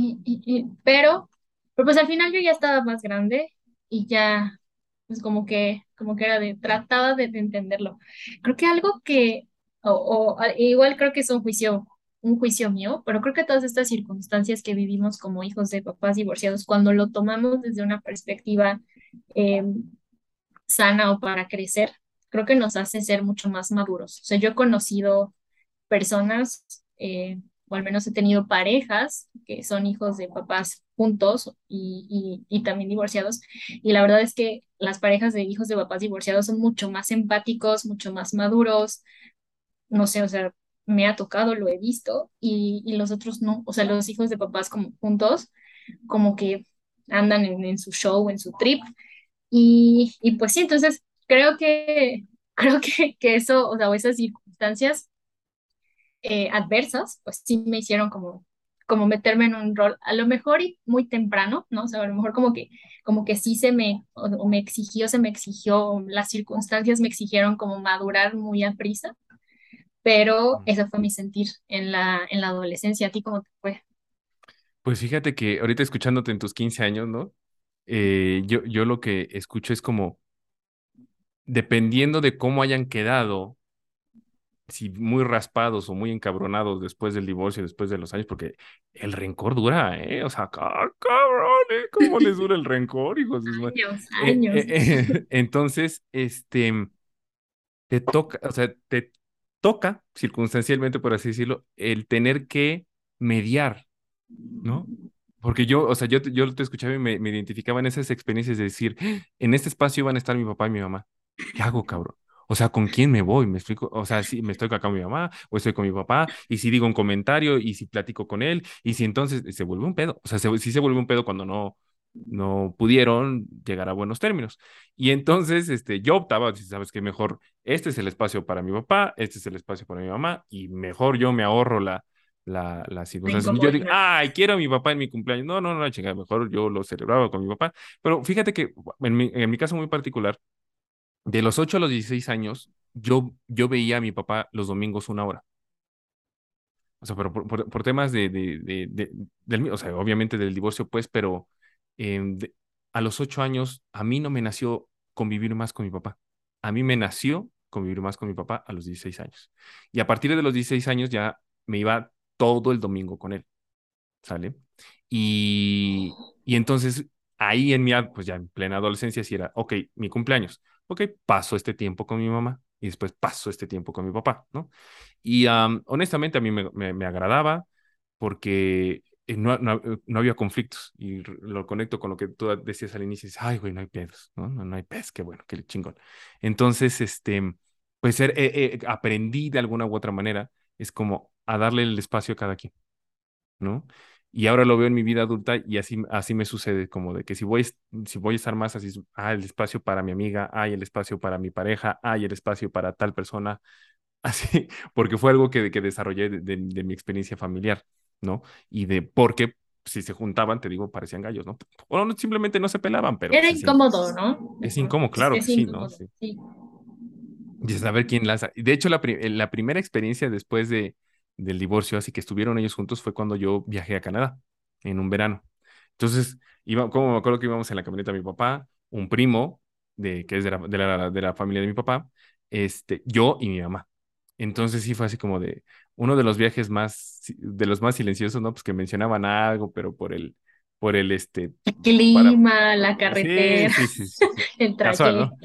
y, y- y- pero, pero pues al final yo ya estaba más grande y ya, pues como que, como que era de, trataba de, de entenderlo. Creo que algo que, o, o igual creo que es un juicio, un juicio mío, pero creo que todas estas circunstancias que vivimos como hijos de papás divorciados, cuando lo tomamos desde una perspectiva eh, sana o para crecer, creo que nos hace ser mucho más maduros. O sea, yo he conocido personas, eh, o al menos he tenido parejas que son hijos de papás juntos y, y, también divorciados. Y la verdad es que las parejas de hijos de papás divorciados son mucho más empáticos, mucho más maduros, no sé, o sea, me ha tocado, lo he visto, y, y los otros no, o sea, los hijos de papás como juntos, como que andan en, su show, en su trip, y, pues sí, entonces creo que, creo que, que eso, o sea, esas circunstancias eh, adversas, pues sí me hicieron como, como meterme en un rol, a lo mejor y muy temprano, ¿no? O sea, a lo mejor como que, como que sí se me, o, o me exigió, se me exigió, las circunstancias me exigieron como madurar muy a prisa, pero ese fue mi sentir en la, en la adolescencia. ¿A ti cómo te fue? Pues fíjate que ahorita escuchándote en tus 15 años, ¿no? Eh, yo, yo lo que escucho es como, dependiendo de cómo hayan quedado, si muy raspados o muy encabronados después del divorcio, después de los años, porque el rencor dura, ¿eh? O sea, ca- cabrón, ¿eh? ¿Cómo les dura el rencor, hijos? Años, Eh, años. eh, eh, entonces, este, te toca, o sea, te toca, circunstancialmente, por así decirlo, el tener que mediar, ¿no? Porque yo, o sea, yo, yo te escuchaba y me, me identificaba en esas experiencias de decir, en este espacio van a estar mi papá y mi mamá. ¿Qué hago, cabrón? O sea, ¿con quién me voy? ¿Me explico? O sea, si me estoy acá con mi mamá o estoy con mi papá y si digo un comentario y si platico con él y si entonces se vuelve un pedo. O sea, se, sí se vuelve un pedo cuando no, no pudieron llegar a buenos términos. Y entonces, este, yo optaba, si sabes que mejor, este es el espacio para mi papá, este es el espacio para mi mamá y mejor yo me ahorro la la, la circunstancia. Yo digo, ay, quiero a mi papá en mi cumpleaños. No, no, no, chingada, mejor yo lo celebraba con mi papá. Pero fíjate que en mi, en mi caso muy particular, de los 8 a los 16 años, yo, yo veía a mi papá los domingos una hora. O sea, pero por, por, temas de, de, de, de- del, o sea, obviamente del divorcio, pues, pero de- a los 8 años, a mí no me nació convivir más con mi papá. A mí me nació convivir más con mi papá a los 16 años. Y a partir de los 16 años ya me iba todo el domingo con él. ¿sale? Y, y entonces ahí en mi, pues ya en plena adolescencia, sí era, ok, mi cumpleaños, ok, paso este tiempo con mi mamá y después paso este tiempo con mi papá, ¿no? Y am, honestamente a mí me, me, me agradaba porque eh, no, no, eh, no había conflictos y lo conecto con lo que tú decías al inicio, dices, ay, güey, no hay pedos, ¿no? No, no hay pedos, qué bueno, qué chingón. Entonces, este, pues er- eh, eh, aprendí de alguna u otra manera, es como a darle el espacio a cada quien. ¿no? Y ahora lo veo en mi vida adulta y así, así me sucede, como de que si voy, si voy a estar más así, ah, el espacio para mi amiga, hay el espacio para mi pareja, hay el espacio para tal persona, así, porque fue algo que, que desarrollé de, de, de mi experiencia familiar, ¿no? Y de por qué si se juntaban, te digo, parecían gallos, ¿no? O no, simplemente no se pelaban, pero Era sien- incómodo, ¿no? es incómodo, Es claro que que es sí, ¿no? Sí. sí. Y es saber quién lanza. De hecho, la, pri- la primera experiencia después de, del divorcio, así que estuvieron ellos juntos, fue cuando yo viajé a Canadá en un verano. Entonces, iba, como me acuerdo que íbamos en la camioneta mi papá, un primo, de, que es de la, de la, de la familia de mi papá, este, yo y mi mamá. Entonces sí fue así como de uno de los viajes más, de los más silenciosos, ¿no? Pues que mencionaban algo, pero por el, por el, este, El para... clima, la Sí, carretera, sí, sí, sí. el Casual, ¿no?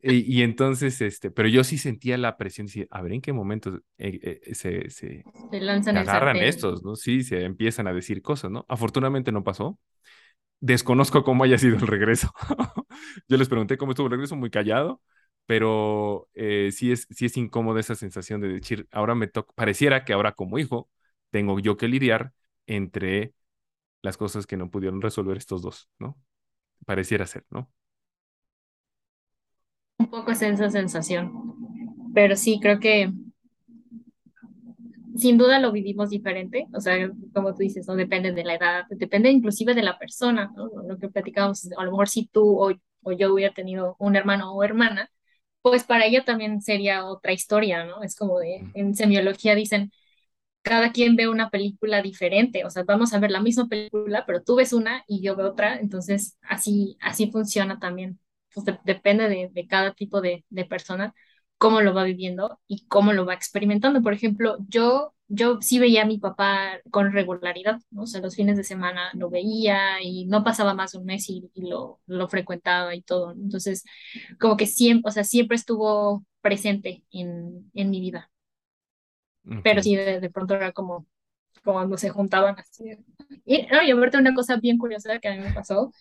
Y, y entonces, este, pero yo sí sentía la presión, decir, a ver en qué momento eh, eh, se, se, Se se lanzan el agarran estos, ¿no? Sí, se empiezan a decir cosas, ¿no? Afortunadamente no pasó. Desconozco cómo haya sido el regreso. Yo les pregunté cómo estuvo el regreso, muy callado, pero eh, sí es, sí es incómoda esa sensación de decir, ahora me toca, pareciera que ahora como hijo tengo yo que lidiar entre las cosas que no pudieron resolver estos dos, ¿no? Pareciera ser, ¿no? Un poco es esa sensación. Pero sí, creo que sin duda lo vivimos diferente. O sea, como tú dices, no depende de la edad, depende inclusive de la persona, ¿no? Lo que platicábamos, a lo mejor si tú o, o yo hubiera tenido un hermano o hermana, pues para ella también sería otra historia, ¿no? Es como de, en semiología dicen, cada quien ve una película diferente, o sea, vamos a ver la misma película, pero tú ves una y yo veo otra, entonces así, así funciona también. Pues de- depende de, de cada tipo de, de persona, cómo lo va viviendo y cómo lo va experimentando. Por ejemplo, yo, yo sí veía a mi papá con regularidad, ¿no? O sea, los fines de semana lo veía y no pasaba más de un mes y, y lo, lo frecuentaba y todo. Entonces, como que siempre, o sea, siempre estuvo presente en, en mi vida pero sí, de, pronto era como, como cuando se juntaban así. Y, no, y aparte una cosa bien curiosa que a mí me pasó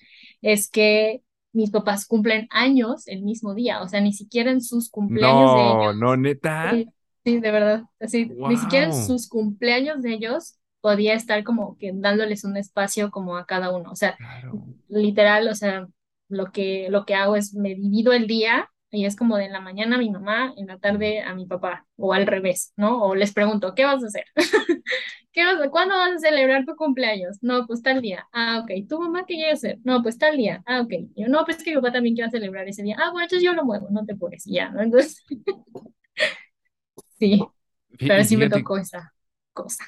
es que mis papás cumplen años el mismo día, o sea, ni siquiera en sus cumpleaños de No, ellos. no, neta. eh, Sí, de verdad. Así, ni siquiera en ¡Wow! sus cumpleaños de ellos podía estar como que dándoles un espacio como a cada uno. O sea, Claro. literal, o sea, lo que, lo que hago es me divido el día y es como de en la mañana a mi mamá, en la tarde a mi papá, o al revés, ¿no? O les pregunto, ¿qué vas a hacer? ¿Qué vas a- ¿Cuándo vas a celebrar tu cumpleaños? No, pues tal día. Ah, ok. ¿Tu mamá qué quiere hacer? No, pues tal día. Ah, ok. Yo, no, pues que mi papá también quiere celebrar ese día. Ah, bueno, entonces yo lo muevo, no te y ya, ¿no? Entonces, sí, pero sí me tocó esa cosa.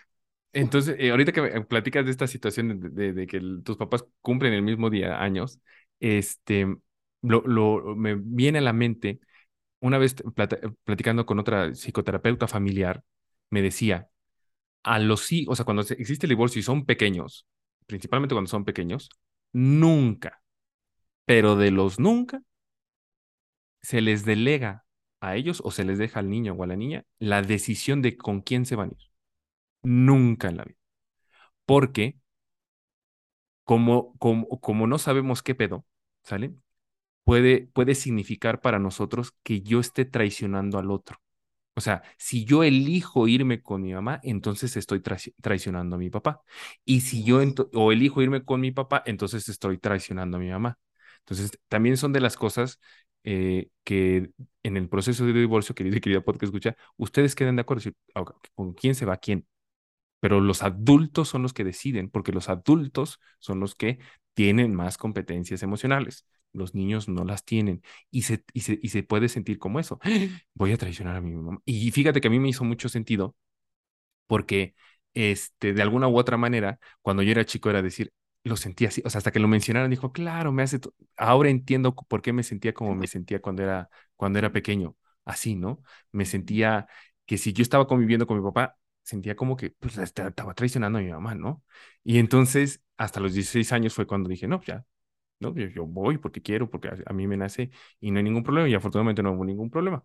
entonces, eh, ahorita que me platicas de esta situación de, de- de que el- tus papás cumplen el mismo día años, este, lo, lo- me viene a la mente, una vez plata- platicando con otra psicoterapeuta familiar, me decía, a los sí, o sea, cuando existe el divorcio y son pequeños, principalmente cuando son pequeños, nunca, pero de los nunca, se les delega a ellos o se les deja al niño o a la niña la decisión de con quién se van a ir. Nunca en la vida. Porque como, como, como no sabemos qué pedo, ¿sale? Puede, puede significar para nosotros que yo esté traicionando al otro. O sea, si yo elijo irme con mi mamá, entonces estoy traici- traicionando a mi papá. Y si yo o elijo irme con mi papá, entonces estoy traicionando a mi mamá. Entonces, también son de las cosas eh, que en el proceso de divorcio, querido y querida podcast escucha, ustedes quedan de acuerdo, decir, "Ah, con quién se va quién, pero los adultos son los que deciden, porque los adultos son los que tienen más competencias emocionales. Los niños no las tienen y se, y se, y se puede sentir como eso. Voy a traicionar a mi mamá. Y fíjate que a mí me hizo mucho sentido porque este, de alguna u otra manera, cuando yo era chico era decir, lo sentía así, o sea, hasta que lo mencionaron, dijo, claro, me hace, ahora entiendo por qué me sentía como me sentía cuando era, cuando era pequeño, así, ¿no? Me sentía que si yo estaba conviviendo con mi papá, sentía como que pues esta- estaba traicionando a mi mamá, ¿no? Y entonces, hasta los 16 años fue cuando dije, no, ya, ¿no? Yo, yo voy porque quiero, porque a, a mí me nace y no hay ningún problema, y afortunadamente no hubo ningún problema.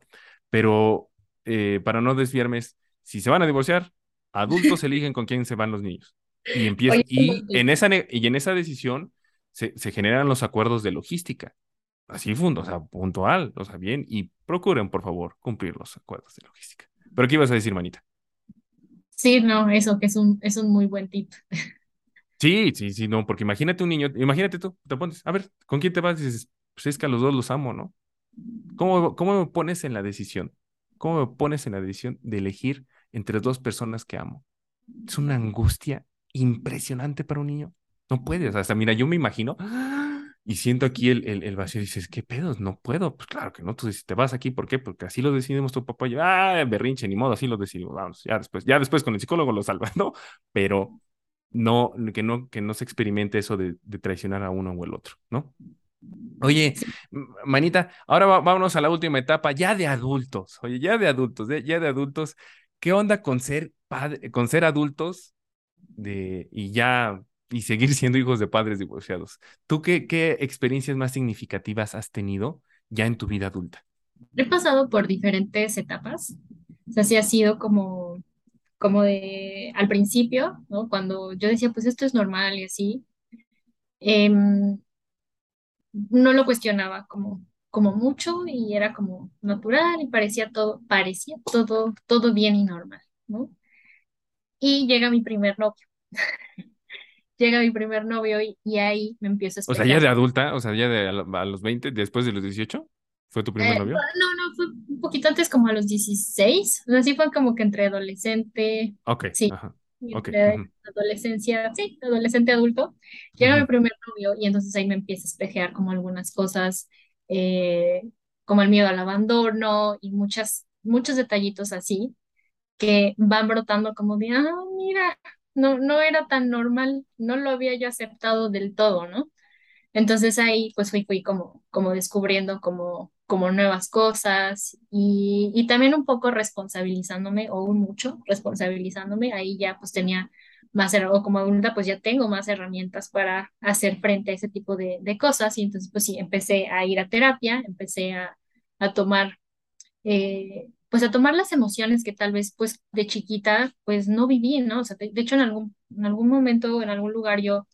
Pero eh, para no desviarme, es, si se van a divorciar, adultos eligen con quién se van los niños. Y empieza, Oye, y en esa, y en esa decisión se, se generan los acuerdos de logística. Así fue, o sea, puntual, o sea, bien, y procuren, por favor, cumplir los acuerdos de logística. Pero ¿qué ibas a decir, manita? sí, no, eso que es un, es un muy buen tip. Sí, sí, sí, no, porque imagínate un niño, imagínate tú, te pones, a ver, ¿con quién te vas? Dices, pues es que a los dos los amo, ¿no? ¿Cómo, cómo me pones en la decisión? ¿Cómo me pones en la decisión de elegir entre dos personas que amo? Es una angustia impresionante para un niño. No puedes, hasta mira, yo me imagino y siento aquí el, el, el vacío y dices, ¿qué pedos? No puedo. Pues claro que no, tú dices, te vas aquí, ¿por qué? Porque así lo decidimos tu papá y yo, ah, berrinche, ni modo, así lo decidimos, vamos, ya después, ya después con el psicólogo lo salvas, ¿no? Pero no, que no, que no se experimente eso de, de traicionar a uno o el otro, ¿no? Oye, manita, ahora va- vámonos a la última etapa, ya de adultos. Oye, ya de adultos, de- ya de adultos. ¿Qué onda con ser padre, con ser adultos de, y ya, y seguir siendo hijos de padres divorciados? ¿Tú qué, qué experiencias más significativas has tenido ya en tu vida adulta? He pasado por diferentes etapas. O sea, sí ha sido como, como de al principio, ¿no? Cuando yo decía, pues esto es normal y así, em, no lo cuestionaba como, como mucho y era como natural y parecía todo, parecía todo, todo bien y normal, ¿no? Y llega mi primer novio, llega mi primer novio y, y ahí me empiezo a O sea, ya de adulta, o sea, ya de a, lo- a los 20 después de los 18 ¿fue tu primer Eh, no, novio? no, fue un poquito antes, como a los 16. O sea, sí fue como que entre adolescente, Ok, sí, ajá, ok. entre ujú, adolescencia, sí, adolescente adulto. Llega mi ujú. primer novio y entonces ahí me empieza a espejear como algunas cosas, eh, como el miedo al abandono y muchas, muchos detallitos así que van brotando como de, ah, mira, no, no era tan normal, no lo había yo aceptado del todo, ¿no? Entonces ahí pues fui, fui como, como descubriendo como, como nuevas cosas y, también un poco responsabilizándome, o un mucho responsabilizándome, ahí ya pues tenía más, o como adulta pues ya tengo más herramientas para hacer frente a ese tipo de, de cosas y entonces pues sí, empecé a ir a terapia, empecé a, a tomar, eh, pues a tomar las emociones que tal vez pues de chiquita pues no viví, ¿no? O sea, de, de hecho en algún, en algún momento, en algún lugar yo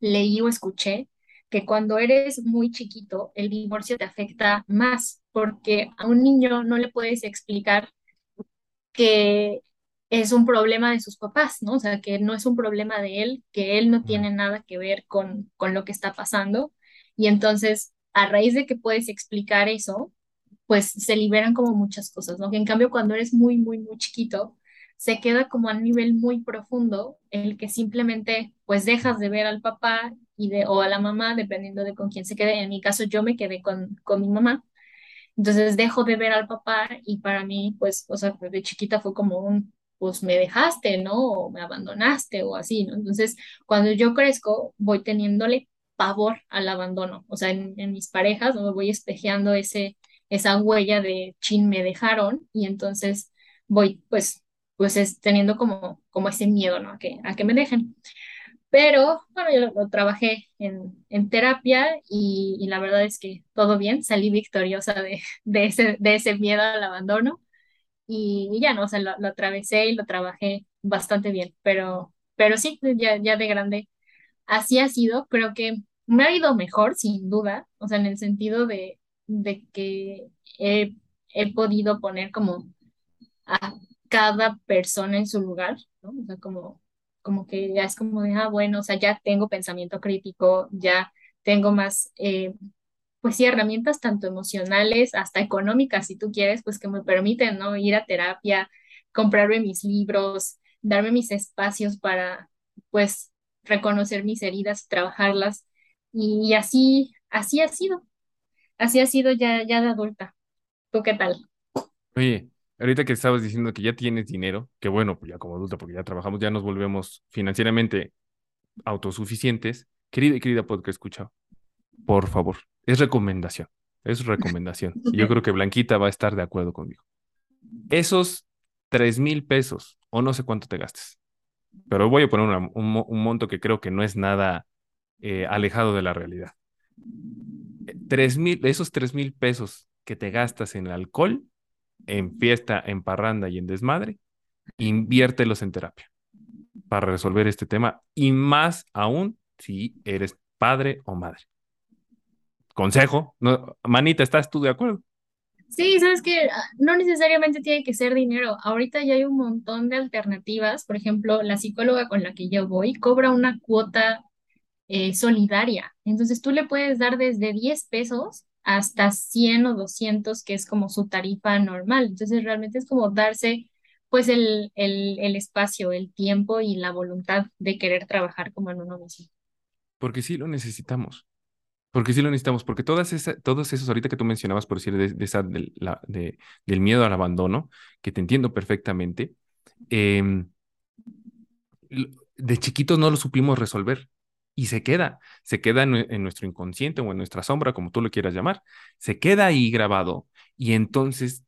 leí o escuché que cuando eres muy chiquito, el divorcio te afecta más, porque a un niño no le puedes explicar que es un problema de sus papás, ¿no? O sea, que no es un problema de él, que él no Mm. tiene nada que ver con, con lo que está pasando. Y entonces, a raíz de que puedes explicar eso, pues se liberan como muchas cosas, ¿no? Que en cambio cuando eres muy, muy, muy chiquito, se queda como a un nivel muy profundo, el que simplemente pues dejas de ver al papá y de, o a la mamá, dependiendo de con quién se quede. En mi caso yo me quedé con, con mi mamá, entonces dejo de ver al papá y para mí pues, o sea, de chiquita fue como un, pues me dejaste, ¿no? O me abandonaste o así, ¿no? Entonces cuando yo crezco voy teniéndole pavor al abandono, o sea, en, en mis parejas, me voy espejeando ese esa huella de chin me dejaron y entonces voy pues pues es teniendo como como ese miedo, ¿no? A que a que me dejen. Pero bueno, yo lo, trabajé en, en terapia y, y la verdad es que todo bien, salí victoriosa de, de ese, de ese miedo al abandono y, y ya no, o sea, lo, lo atravesé y lo trabajé bastante bien, pero, pero sí, ya, ya de grande así ha sido, creo que me ha ido mejor, sin duda, o sea, en el sentido de, de que he, he podido poner como a cada persona en su lugar, ¿no? O sea, como, como que ya es como de, ah, bueno, o sea, ya tengo pensamiento crítico, ya tengo más, eh, pues sí, herramientas tanto emocionales, hasta económicas, si tú quieres, pues que me permiten, ¿no? Ir a terapia, comprarme mis libros, darme mis espacios para, pues, reconocer mis heridas, trabajarlas. Y así, así ha sido, así ha sido ya, ya de adulta. ¿Tú qué tal? Oye, ahorita que estabas diciendo que ya tienes dinero, que bueno, pues ya como adulta, porque ya trabajamos, ya nos volvemos financieramente autosuficientes. Querida y querida podcast escucha, por favor, es recomendación, es recomendación. Y yo creo que Blanquita va a estar de acuerdo conmigo. Esos tres mil pesos, o no sé cuánto te gastes, pero voy a poner una- un, un monto que creo que no es nada eh, alejado de la realidad. Eh, Tres mil, esos tres mil pesos que te gastas en alcohol, en fiesta, en parranda y en desmadre, inviértelos en terapia para resolver este tema y más aún si eres padre o madre. Consejo, no, manita, ¿estás tú de acuerdo? Sí, sabes que no necesariamente tiene que ser dinero. Ahorita ya hay un montón de alternativas. Por ejemplo, la psicóloga con la que yo voy cobra una cuota eh, solidaria. Entonces tú le puedes dar desde 10 pesos hasta 100 o 200, que es como su tarifa normal. Entonces realmente es como darse pues el, el, el espacio, el tiempo y la voluntad de querer trabajar como en uno mismo. Porque sí lo necesitamos. Porque sí lo necesitamos, porque todas esas, todos esos ahorita que tú mencionabas, por decir, de, esa, de- del miedo al abandono, que te entiendo perfectamente, em, de chiquitos no lo supimos resolver y se queda, se queda en, nue- en nuestro inconsciente o en nuestra sombra, como tú lo quieras llamar, se queda ahí grabado y entonces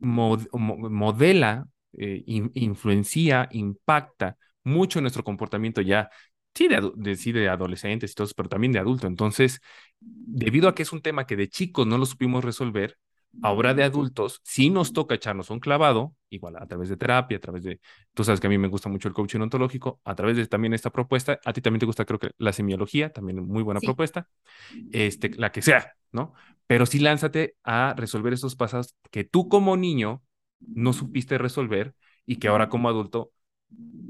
mod- mo- modela, eh, in- influencia, impacta mucho nuestro comportamiento ya, sí de, de- de adolescentes y todo eso, pero también de adulto. Entonces, debido a que es un tema que de chicos no lo supimos resolver, ahora de adultos sí nos toca echarnos un clavado, igual a través de terapia, a través de, tú sabes que a mí me gusta mucho el coaching ontológico, a través de también esta propuesta, a ti también te gusta creo que la semiología, también muy buena Sí. propuesta, este, la que sea, ¿no? Pero sí lánzate a resolver esos pasos que tú como niño no supiste resolver y que ahora como adulto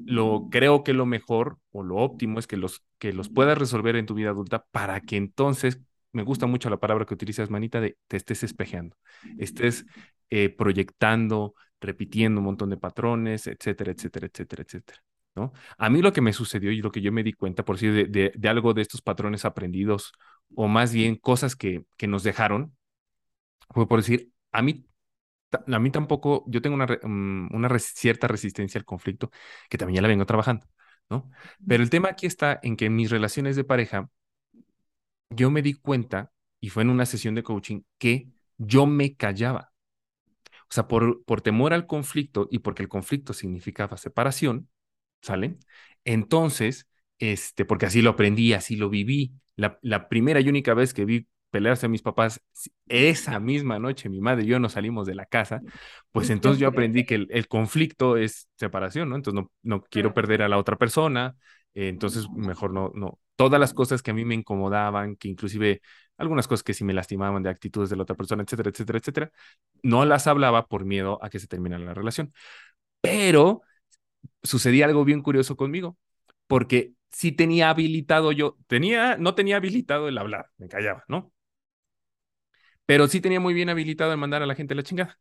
lo creo que lo mejor o lo óptimo es que los, que los puedas resolver en tu vida adulta para que entonces, me gusta mucho la palabra que utilizas, manita, de te estés espejeando, estés eh, proyectando, repitiendo un montón de patrones, etcétera, etcétera, etcétera, etcétera. ¿No? A mí lo que me sucedió y lo que yo me di cuenta, por decir, de, de, de algo de estos patrones aprendidos, o más bien cosas que, que nos dejaron, fue por decir, a mí a mí tampoco, yo tengo una, mm, una res- cierta resistencia al conflicto que también ya la vengo trabajando, ¿no? Pero el tema aquí está en que en mis relaciones de pareja, yo me di cuenta, y fue en una sesión de coaching, que yo me callaba. O sea, por, por temor al conflicto y porque el conflicto significaba separación, ¿sale? Entonces, este, porque así lo aprendí, así lo viví. La, la primera y única vez que vi pelearse a mis papás, esa misma noche mi madre y yo nos salimos de la casa, pues entonces yo aprendí que el, el conflicto es separación, ¿no? Entonces no, no quiero perder a la otra persona, eh, entonces mejor no, no. Todas las cosas que a mí me incomodaban, que inclusive algunas cosas que sí me lastimaban de actitudes de la otra persona, etcétera, etcétera, etcétera. No las hablaba por miedo a que se terminara la relación. Pero sucedía algo bien curioso conmigo, porque sí tenía habilitado yo, tenía, no tenía habilitado el hablar, me callaba, ¿no? Pero sí tenía muy bien habilitado el mandar a la gente la chingada.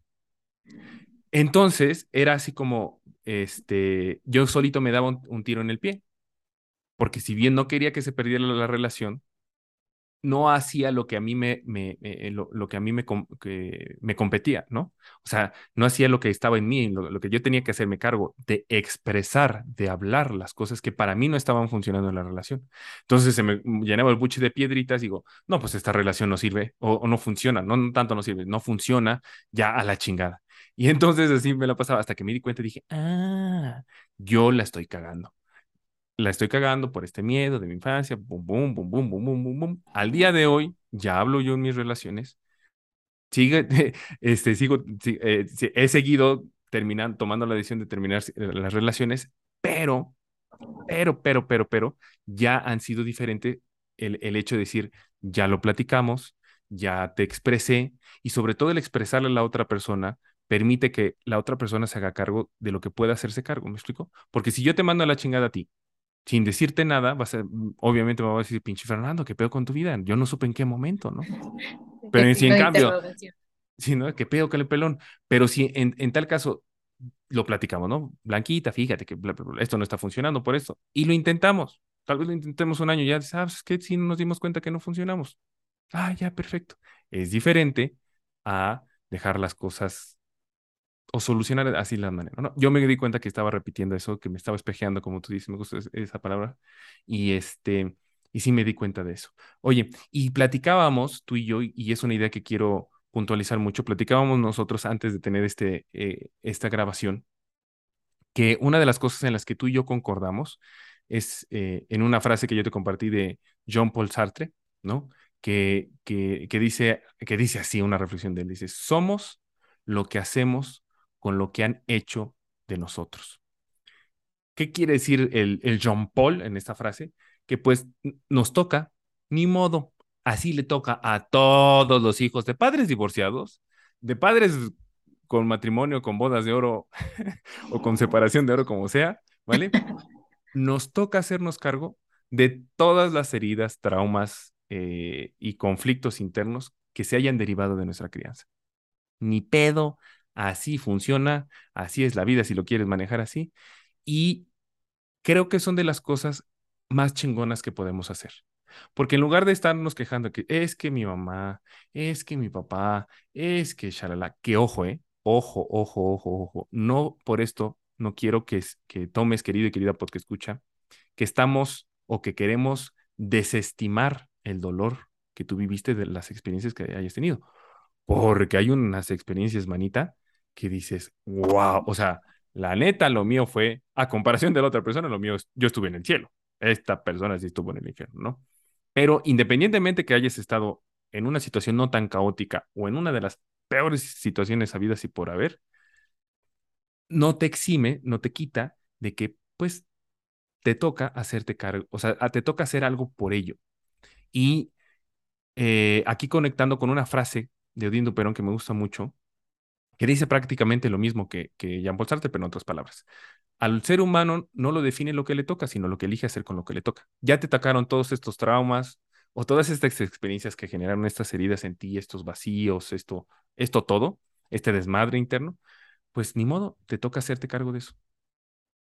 Entonces era así como, este, yo solito me daba un, tiro en el pie, porque si bien no quería que se perdiera la relación, no hacía lo que a mí me, me, eh, lo, que a mí me, que me competía, ¿no? O sea, no hacía lo que estaba en mí, lo, que yo tenía que hacerme cargo de expresar, de hablar las cosas que para mí no estaban funcionando en la relación. Entonces se me llenaba el buche de piedritas y digo, no, pues esta relación no sirve o, no funciona, no, no tanto no sirve, no funciona ya a la chingada. Y entonces así me la pasaba hasta que me di cuenta y dije, ah, yo la estoy cagando la estoy cagando por este miedo de mi infancia, bum, bum, bum, bum, bum, bum, bum, bum. Al día de hoy, ya hablo yo en mis relaciones, sigue, este, sigo, eh, he seguido terminando, tomando la decisión de terminar eh, las relaciones, pero, pero, pero, pero, pero, ya han sido diferentes el, el hecho de decir, ya lo platicamos, ya te expresé, y sobre todo el expresarle a la otra persona permite que la otra persona se haga cargo de lo que pueda hacerse cargo, ¿me explico? Porque si yo te mando a la chingada a ti sin decirte nada, vas a, mm, obviamente me va a decir, pinche Fernando, ¿qué pedo con tu vida? Yo no supe en qué momento, ¿no? Pero si en cambio, si no, qué pedo, que le pelón. Pero si en, en, tal caso lo platicamos, ¿no? Blanquita, fíjate que esto no está funcionando por eso. Y lo intentamos. Tal vez lo intentemos un año, ya sabes que si nos dimos cuenta que no funcionamos. Ah, ya, perfecto. Es diferente a dejar las cosas o solucionar así la manera. ¿no? Yo me di cuenta que estaba repitiendo eso, que me estaba espejeando, como tú dices, me gusta esa palabra, y este, y sí me di cuenta de eso. Oye, y platicábamos tú y yo, y es una idea que quiero puntualizar mucho, platicábamos nosotros antes de tener este, eh, esta grabación, que una de las cosas en las que tú y yo concordamos es eh, en una frase que yo te compartí de Jean Paul Sartre, ¿no? Que, que, que, dice, que dice así una reflexión de él, dice, somos lo que hacemos con lo que han hecho de nosotros. ¿Qué quiere decir el, el John Paul en esta frase? Que pues nos toca, ni modo, así le toca a todos los hijos de padres divorciados, de padres con matrimonio, con bodas de oro o con separación de oro, como sea, ¿vale? Nos toca hacernos cargo de todas las heridas, traumas eh, y conflictos internos que se hayan derivado de nuestra crianza. Ni pedo, así funciona, así es la vida si lo quieres manejar así. Y creo que son de las cosas más chingonas que podemos hacer. Porque en lugar de estarnos quejando que es que mi mamá, es que mi papá, es que shalala, que ojo, eh, ojo, ojo, ojo, ojo, no por esto, no quiero que, que tomes, querido y querida que escucha, que estamos o que queremos desestimar el dolor que tú viviste de las experiencias que hayas tenido. Porque hay unas experiencias, manita, que dices, wow, o sea, la neta, lo mío fue, a comparación de la otra persona, lo mío, yo estuve en el cielo. Esta persona sí estuvo en el infierno, ¿no? Pero independientemente que hayas estado en una situación no tan caótica o en una de las peores situaciones habidas y por haber, no te exime, no te quita de que, pues, te toca hacerte cargo, o sea, te toca hacer algo por ello. Y eh, aquí conectando con una frase de Odín Duperón que me gusta mucho, que dice prácticamente lo mismo que, que Jean Paul Sartre, pero en otras palabras. Al ser humano no lo define lo que le toca, sino lo que elige hacer con lo que le toca. Ya te atacaron todos estos traumas o todas estas experiencias que generaron estas heridas en ti, estos vacíos, esto, esto todo, este desmadre interno, pues ni modo, te toca hacerte cargo de eso.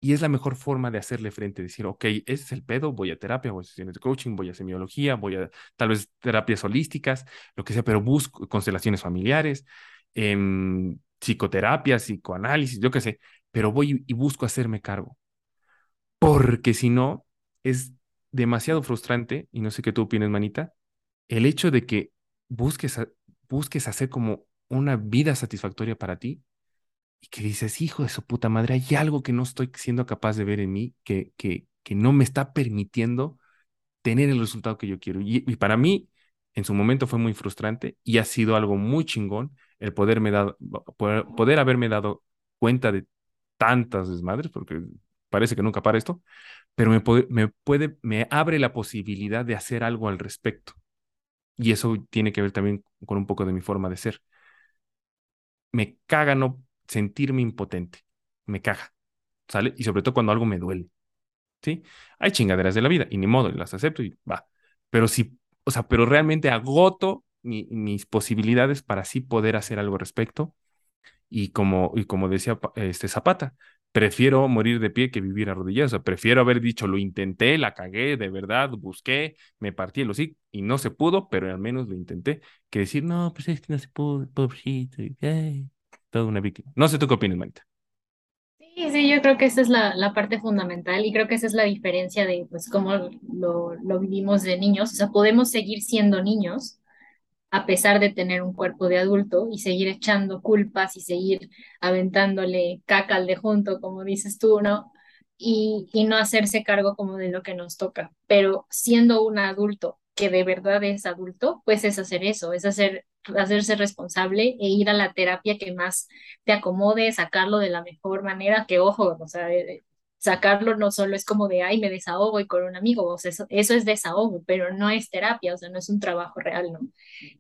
Y es la mejor forma de hacerle frente, decir, ok, ese es el pedo, voy a terapia, voy a sesiones de coaching, voy a semiología, voy a tal vez terapias holísticas, lo que sea, pero busco constelaciones familiares, eh, psicoterapia, psicoanálisis, yo qué sé, pero voy y busco hacerme cargo. Porque si no, es demasiado frustrante, y no sé qué tú opinas, manita, el hecho de que busques, busques hacer como una vida satisfactoria para ti y que dices, hijo de su puta madre, hay algo que no estoy siendo capaz de ver en mí, que, que, que no me está permitiendo tener el resultado que yo quiero. Y, y para mí, en su momento fue muy frustrante y ha sido algo muy chingón el poderme dado, poder, haberme dado cuenta de tantas desmadres, porque parece que nunca para esto, pero me puede, me puede, me abre la posibilidad de hacer algo al respecto. Y eso tiene que ver también con un poco de mi forma de ser. Me caga no sentirme impotente. Me caga. ¿Sale? Y sobre todo cuando algo me duele. ¿Sí? Hay chingaderas de la vida y ni modo, las acepto y va. Pero sí, o sea, pero realmente agoto mis posibilidades para así poder hacer algo al respecto. Y como, y como decía este Zapata, prefiero morir de pie que vivir arrodillado. O sea, prefiero haber dicho, lo intenté, la cagué, de verdad, busqué, me partí el hocico y no se pudo, pero al menos lo intenté, que decir, no, pues es que no se pudo, pobrecito, y, toda una víctima. No sé tú qué opinas, Manita. Sí, sí, yo creo que esa es la, la, parte fundamental y creo que esa es la diferencia de pues cómo lo, lo vivimos de niños. O sea, podemos seguir siendo niños, a pesar de tener un cuerpo de adulto y seguir echando culpas y seguir aventándole caca al de junto, como dices tú, ¿no? Y, no hacerse cargo como de lo que nos toca. Pero siendo un adulto que de verdad es adulto, pues es hacer eso, es hacer, hacerse responsable e ir a la terapia que más te acomode, sacarlo de la mejor manera, que ojo, o sea, sacarlo no solo es como de, ay, me desahogo y con un amigo, o sea, eso, eso es desahogo, pero no es terapia, o sea, no es un trabajo real, ¿no?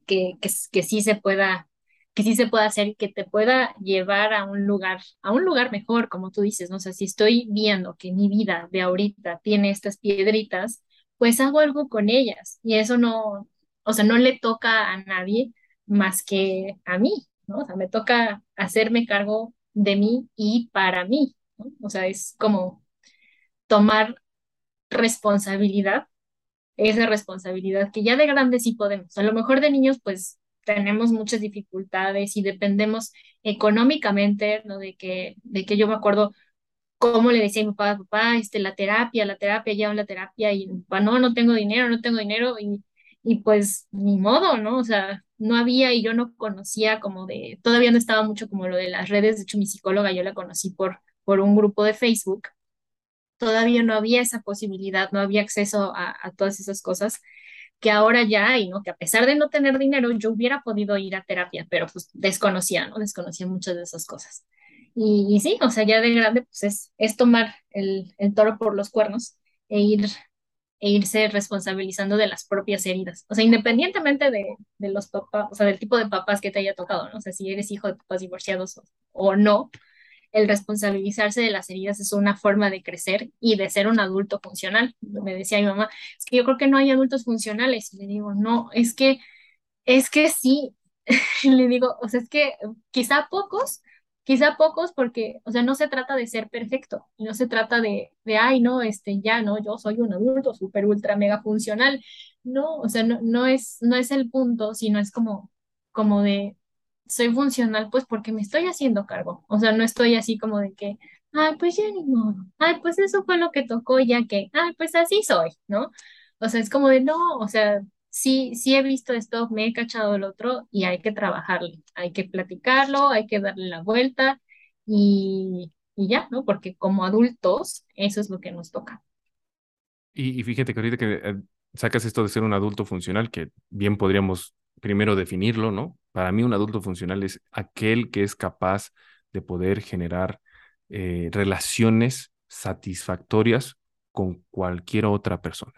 Que, que, que sí se pueda que sí se pueda hacer que te pueda llevar a un lugar, a un lugar mejor, como tú dices, ¿no? O sea, si estoy viendo que mi vida de ahorita tiene estas piedritas, pues hago algo con ellas y eso no, o sea, no le toca a nadie más que a mí, ¿no? O sea, me toca hacerme cargo de mí y para mí, o sea, es como tomar responsabilidad, esa responsabilidad que ya de grandes sí podemos. A lo mejor de niños, pues tenemos muchas dificultades y dependemos económicamente, ¿no? De que, de que yo me acuerdo cómo le decía a mi papá, papá, este, la terapia, la terapia, lleva la terapia, y papá, no, no tengo dinero, no tengo dinero, y, y pues ni modo, ¿no? O sea, no había y yo no conocía como de, todavía no estaba mucho como lo de las redes, de hecho mi psicóloga yo la conocí por por un grupo de Facebook, todavía no había esa posibilidad, no había acceso a, todas esas cosas que ahora ya hay, ¿no? Que a pesar de no tener dinero, yo hubiera podido ir a terapia, pero pues desconocía, ¿no? Desconocía muchas de esas cosas. Y, sí, o sea, ya de grande, pues es, tomar el, toro por los cuernos e ir e irse responsabilizando de las propias heridas. O sea, independientemente de, los papás, o sea, del tipo de papás que te haya tocado, ¿no? O sea, si eres hijo de papás divorciados o no, el responsabilizarse de las heridas es una forma de crecer y de ser un adulto funcional. Me decía mi mamá, es que yo creo que no hay adultos funcionales. Y le digo, no, es que, es que sí. le digo, o sea, es que quizá pocos, quizá pocos porque, o sea, no se trata de ser perfecto, no se trata de, de ay, no, este, ya, no, yo soy un adulto súper, ultra, mega funcional. No, o sea, no, no es, no es el punto, sino es como, como de, soy funcional pues porque me estoy haciendo cargo. O sea, no estoy así como de que, ay, pues ya ni modo. Ay, pues eso fue lo que tocó ya que, ay, pues así soy, ¿no? O sea, es como de, no, o sea, sí, sí he visto esto, me he cachado el otro y hay que trabajarle, hay que platicarlo, hay que darle la vuelta y, y ya, ¿no? Porque como adultos, eso es lo que nos toca. Y, y fíjate que ahorita que eh, sacas esto de ser un adulto funcional, que bien podríamos primero definirlo, ¿no? Para mí un adulto funcional es aquel que es capaz de poder generar eh, relaciones satisfactorias con cualquier otra persona.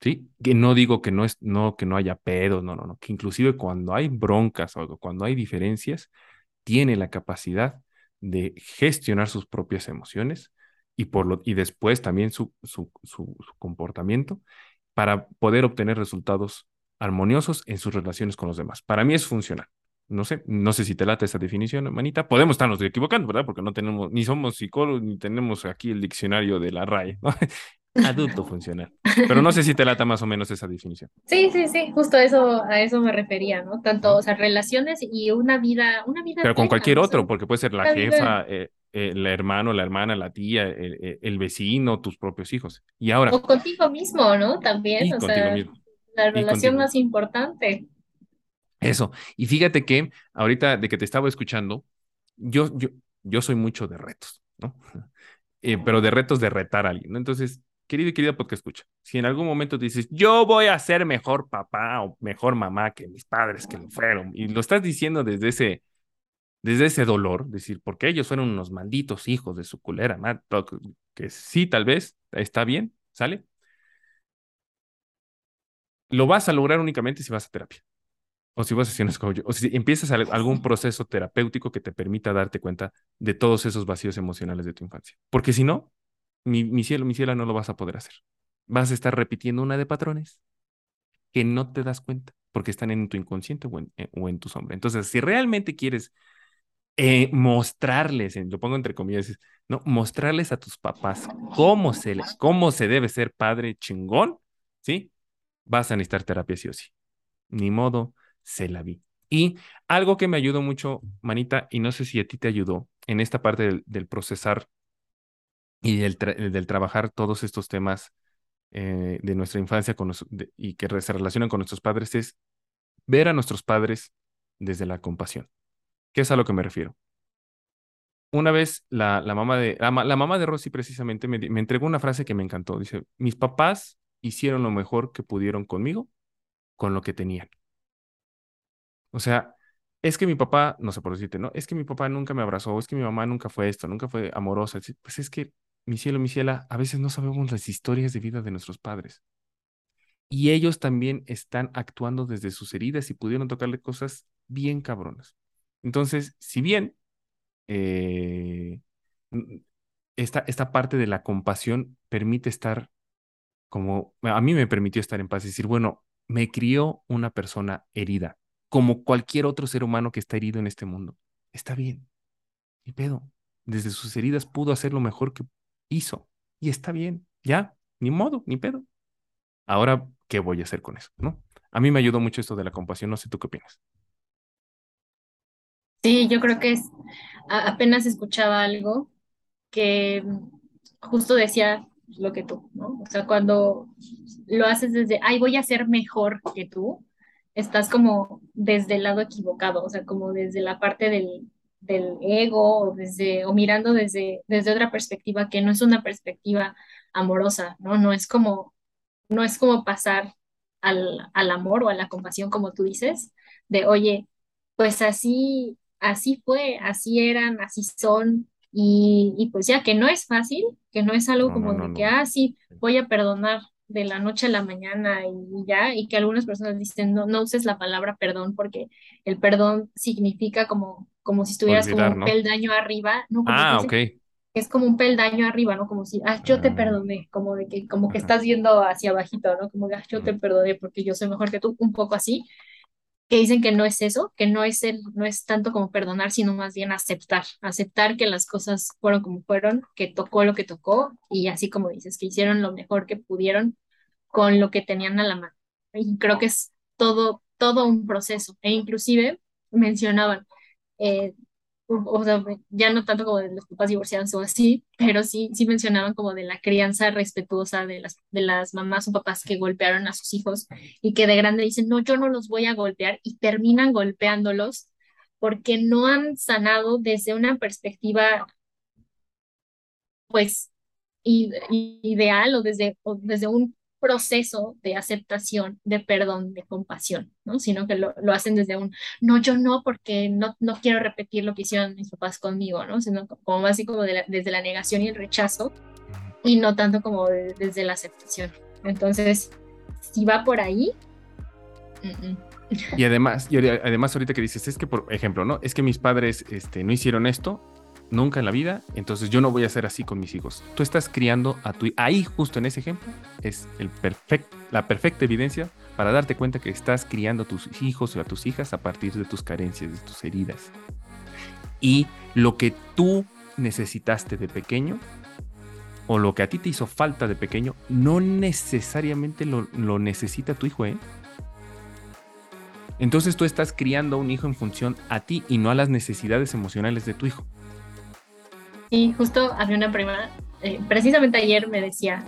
¿Sí? Que no digo que no, es, no, que no haya pedos, no, no, no, que inclusive cuando hay broncas o cuando hay diferencias, tiene la capacidad de gestionar sus propias emociones y, por lo, y después también su, su, su comportamiento para poder obtener resultados armoniosos en sus relaciones con los demás. Para mí es funcional. No sé, no sé si te late esa definición, manita. Podemos estarnos equivocando, ¿verdad? Porque no tenemos, ni somos psicólogos, ni tenemos aquí el diccionario de la RAE, Adulto funcional. Pero no sé si te lata más o menos esa definición. Sí, sí, sí, justo eso, a eso me refería, ¿no? Tanto, o sea, relaciones y una vida, una vida. Pero con cualquier otro, porque puede ser la jefa, eh, el hermano, la hermana, la tía, el, vecino, tus propios hijos. Y ahora. O contigo mismo, ¿no? También, o sea. Mismo la relación más importante. Eso. Y fíjate que ahorita de que te estaba escuchando, yo, yo, yo soy mucho de retos, ¿no? Eh, pero de retos de retar a alguien, ¿no? Entonces, querido y querida porque escucha, si en algún momento te dices, yo voy a ser mejor papá o mejor mamá que mis padres que lo fueron, y lo estás diciendo desde ese, desde ese dolor, decir, porque ellos fueron unos malditos hijos de su culera, que sí, tal vez, está bien, ¿sale? Lo vas a lograr únicamente si vas a terapia. O si vas a sesiones coach, o si empiezas algún proceso terapéutico que te permita darte cuenta de todos esos vacíos emocionales de tu infancia. Porque si no, mi, cielo, mi cielo, no lo vas a poder hacer. Vas a estar repitiendo una de patrones que no te das cuenta porque están en tu inconsciente o en, eh, tu sombra. Entonces, si realmente quieres eh, mostrarles, lo pongo entre comillas, ¿no? Mostrarles a tus papás cómo se, cómo se debe ser padre chingón, ¿sí? Vas a necesitar terapia sí o sí. Ni modo, se la vi. Y algo que me ayudó mucho, Manita, y no sé si a ti te ayudó en esta parte del, procesar y del, del, trabajar todos estos temas eh, de nuestra infancia con y que se relacionan con nuestros padres, es ver a nuestros padres desde la compasión. ¿Qué es a lo que me refiero? Una vez la, la mamá de la, mamá de Rosy precisamente me, me entregó una frase que me encantó. Dice, mis papás hicieron lo mejor que pudieron conmigo con lo que tenían. O sea, es que mi papá, no sé por decirte, ¿no? Es que mi papá nunca me abrazó, es que mi mamá nunca fue esto, nunca fue amorosa. Pues es que, mi cielo, mi ciela, a veces no sabemos las historias de vida de nuestros padres. Y ellos también están actuando desde sus heridas y pudieron tocarle cosas bien cabronas. Entonces, si bien eh, esta, esta parte de la compasión permite estar como, a mí me permitió estar en paz y decir, bueno, me crió una persona herida, como cualquier otro ser humano que está herido en este mundo. Está bien, ni pedo. Desde sus heridas pudo hacer lo mejor que hizo y está bien, ya, ni modo, ni pedo. Ahora, ¿qué voy a hacer con eso? ¿No? A mí me ayudó mucho esto de la compasión, no sé tú qué opinas. Sí, yo creo que es, apenas escuchaba algo que justo decía lo que tú, ¿no? O sea, cuando lo haces desde, ay, voy a ser mejor que tú, estás como desde el lado equivocado, o sea, como desde la parte del, del ego o, desde, o mirando desde, desde otra perspectiva que no es una perspectiva amorosa, ¿no? No es como, no es como pasar al, al amor o a la compasión, como tú dices, de, oye, pues así así fue, así eran, así son, y, pues ya que no es fácil, que no es algo como de que, ah, sí, voy a perdonar de la noche a la mañana y ya, y que algunas personas dicen, no, no uses la palabra perdón porque el perdón significa como, como si estuvieras como un peldaño arriba, ¿no? Como ah, ok. Es como un peldaño arriba, ¿no? Como si, ah, yo te ah. perdoné, como de que, como que estás viendo hacia abajito, ¿no? Como de, ah, yo te perdoné porque yo soy mejor que tú, un poco así que dicen que no es eso, que no es el, no es tanto como perdonar, sino más bien aceptar, aceptar que las cosas fueron como fueron, que tocó lo que tocó y así como dices, que hicieron lo mejor que pudieron con lo que tenían a la mano. Y creo que es todo, todo un proceso. E inclusive mencionaban, eh, o sea, ya no tanto como de los papás divorciados o así, pero sí, sí mencionaban como de la crianza respetuosa de las, de las mamás o papás que golpearon a sus hijos y que de grande dicen, no, yo no los voy a golpear y terminan golpeándolos porque no han sanado desde una perspectiva, pues, ideal o desde, o desde un proceso de aceptación, de perdón, de compasión, ¿no? Sino que lo, lo, hacen desde un, no, yo no, porque no, no quiero repetir lo que hicieron mis papás conmigo, ¿no? Sino como más así como desde la negación y el rechazo y no tanto como desde la aceptación. Entonces, si va por ahí... Y además, y además ahorita que dices, es que por ejemplo, ¿no? Es que mis padres este, no hicieron esto, nunca en la vida, entonces yo no voy a ser así con mis hijos. Tú estás criando a tu ahí justo en ese ejemplo es el la perfecta evidencia para darte cuenta que estás criando a tus hijos o a tus hijas a partir de tus carencias, de tus heridas. Y lo que tú necesitaste de pequeño o lo que a ti te hizo falta de pequeño no necesariamente lo, lo necesita tu hijo, ¿eh? Entonces tú estás criando a un hijo en función a ti y no a las necesidades emocionales de tu hijo. Y justo había una prima, eh, precisamente ayer me decía,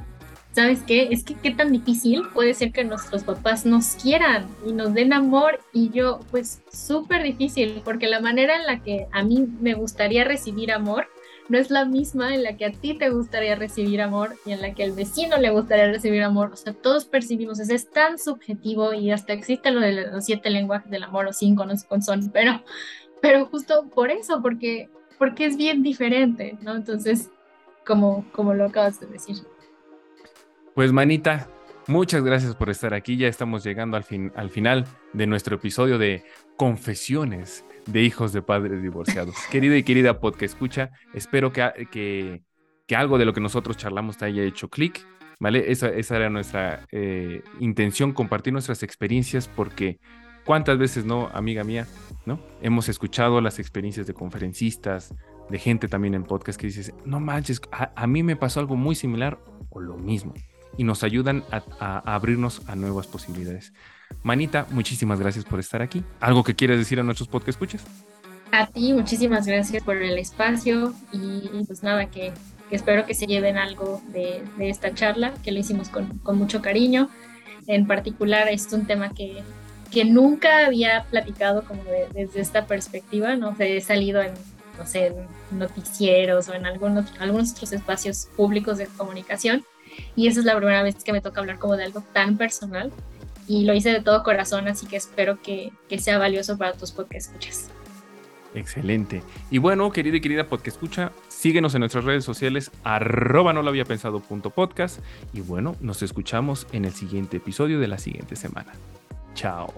¿sabes qué? Es que qué tan difícil puede ser que nuestros papás nos quieran y nos den amor y yo, pues súper difícil, porque la manera en la que a mí me gustaría recibir amor no es la misma en la que a ti te gustaría recibir amor y en la que al vecino le gustaría recibir amor. O sea, todos percibimos, es, es tan subjetivo y hasta existe lo de los siete lenguajes del amor o cinco, no sé cuántos son, pero, pero justo por eso, porque porque es bien diferente, ¿no? Entonces, como, como lo acabas de decir. Pues manita, Muchas gracias por estar aquí. Ya estamos llegando al, fin, al final de nuestro episodio de Confesiones de Hijos de Padres Divorciados. Querida y querida podcast escucha, espero que, que, que algo de lo que nosotros charlamos te haya hecho clic. ¿Vale? Esa, esa era nuestra eh, intención, compartir nuestras experiencias, porque cuántas veces no, amiga mía, ¿no? Hemos escuchado las experiencias de conferencistas, de gente también en podcast que dices, no manches, a, mí me pasó algo muy similar o lo mismo. Y nos ayudan a, abrirnos a nuevas posibilidades. Manita, muchísimas gracias por estar aquí. ¿Algo que quieres decir a nuestros podcast escuchas? A ti, muchísimas gracias por el espacio y pues nada, que, espero que se lleven algo de, esta charla, que lo hicimos con, con, mucho cariño. En particular, es un tema que, que nunca había platicado como desde esta perspectiva, ¿no? he salido en no sé, noticieros o en algunos, algunos otros espacios públicos de comunicación. Y esa es la primera vez que me toca hablar como de algo tan personal. Y lo hice de todo corazón, así que espero que, sea valioso para tus podcast escuchas. Excelente. Y bueno, querida y querida podcast escucha, síguenos en nuestras redes sociales, arroba no lo había pensado punto podcast. Y bueno, nos escuchamos en el siguiente episodio de la siguiente semana. Tchau.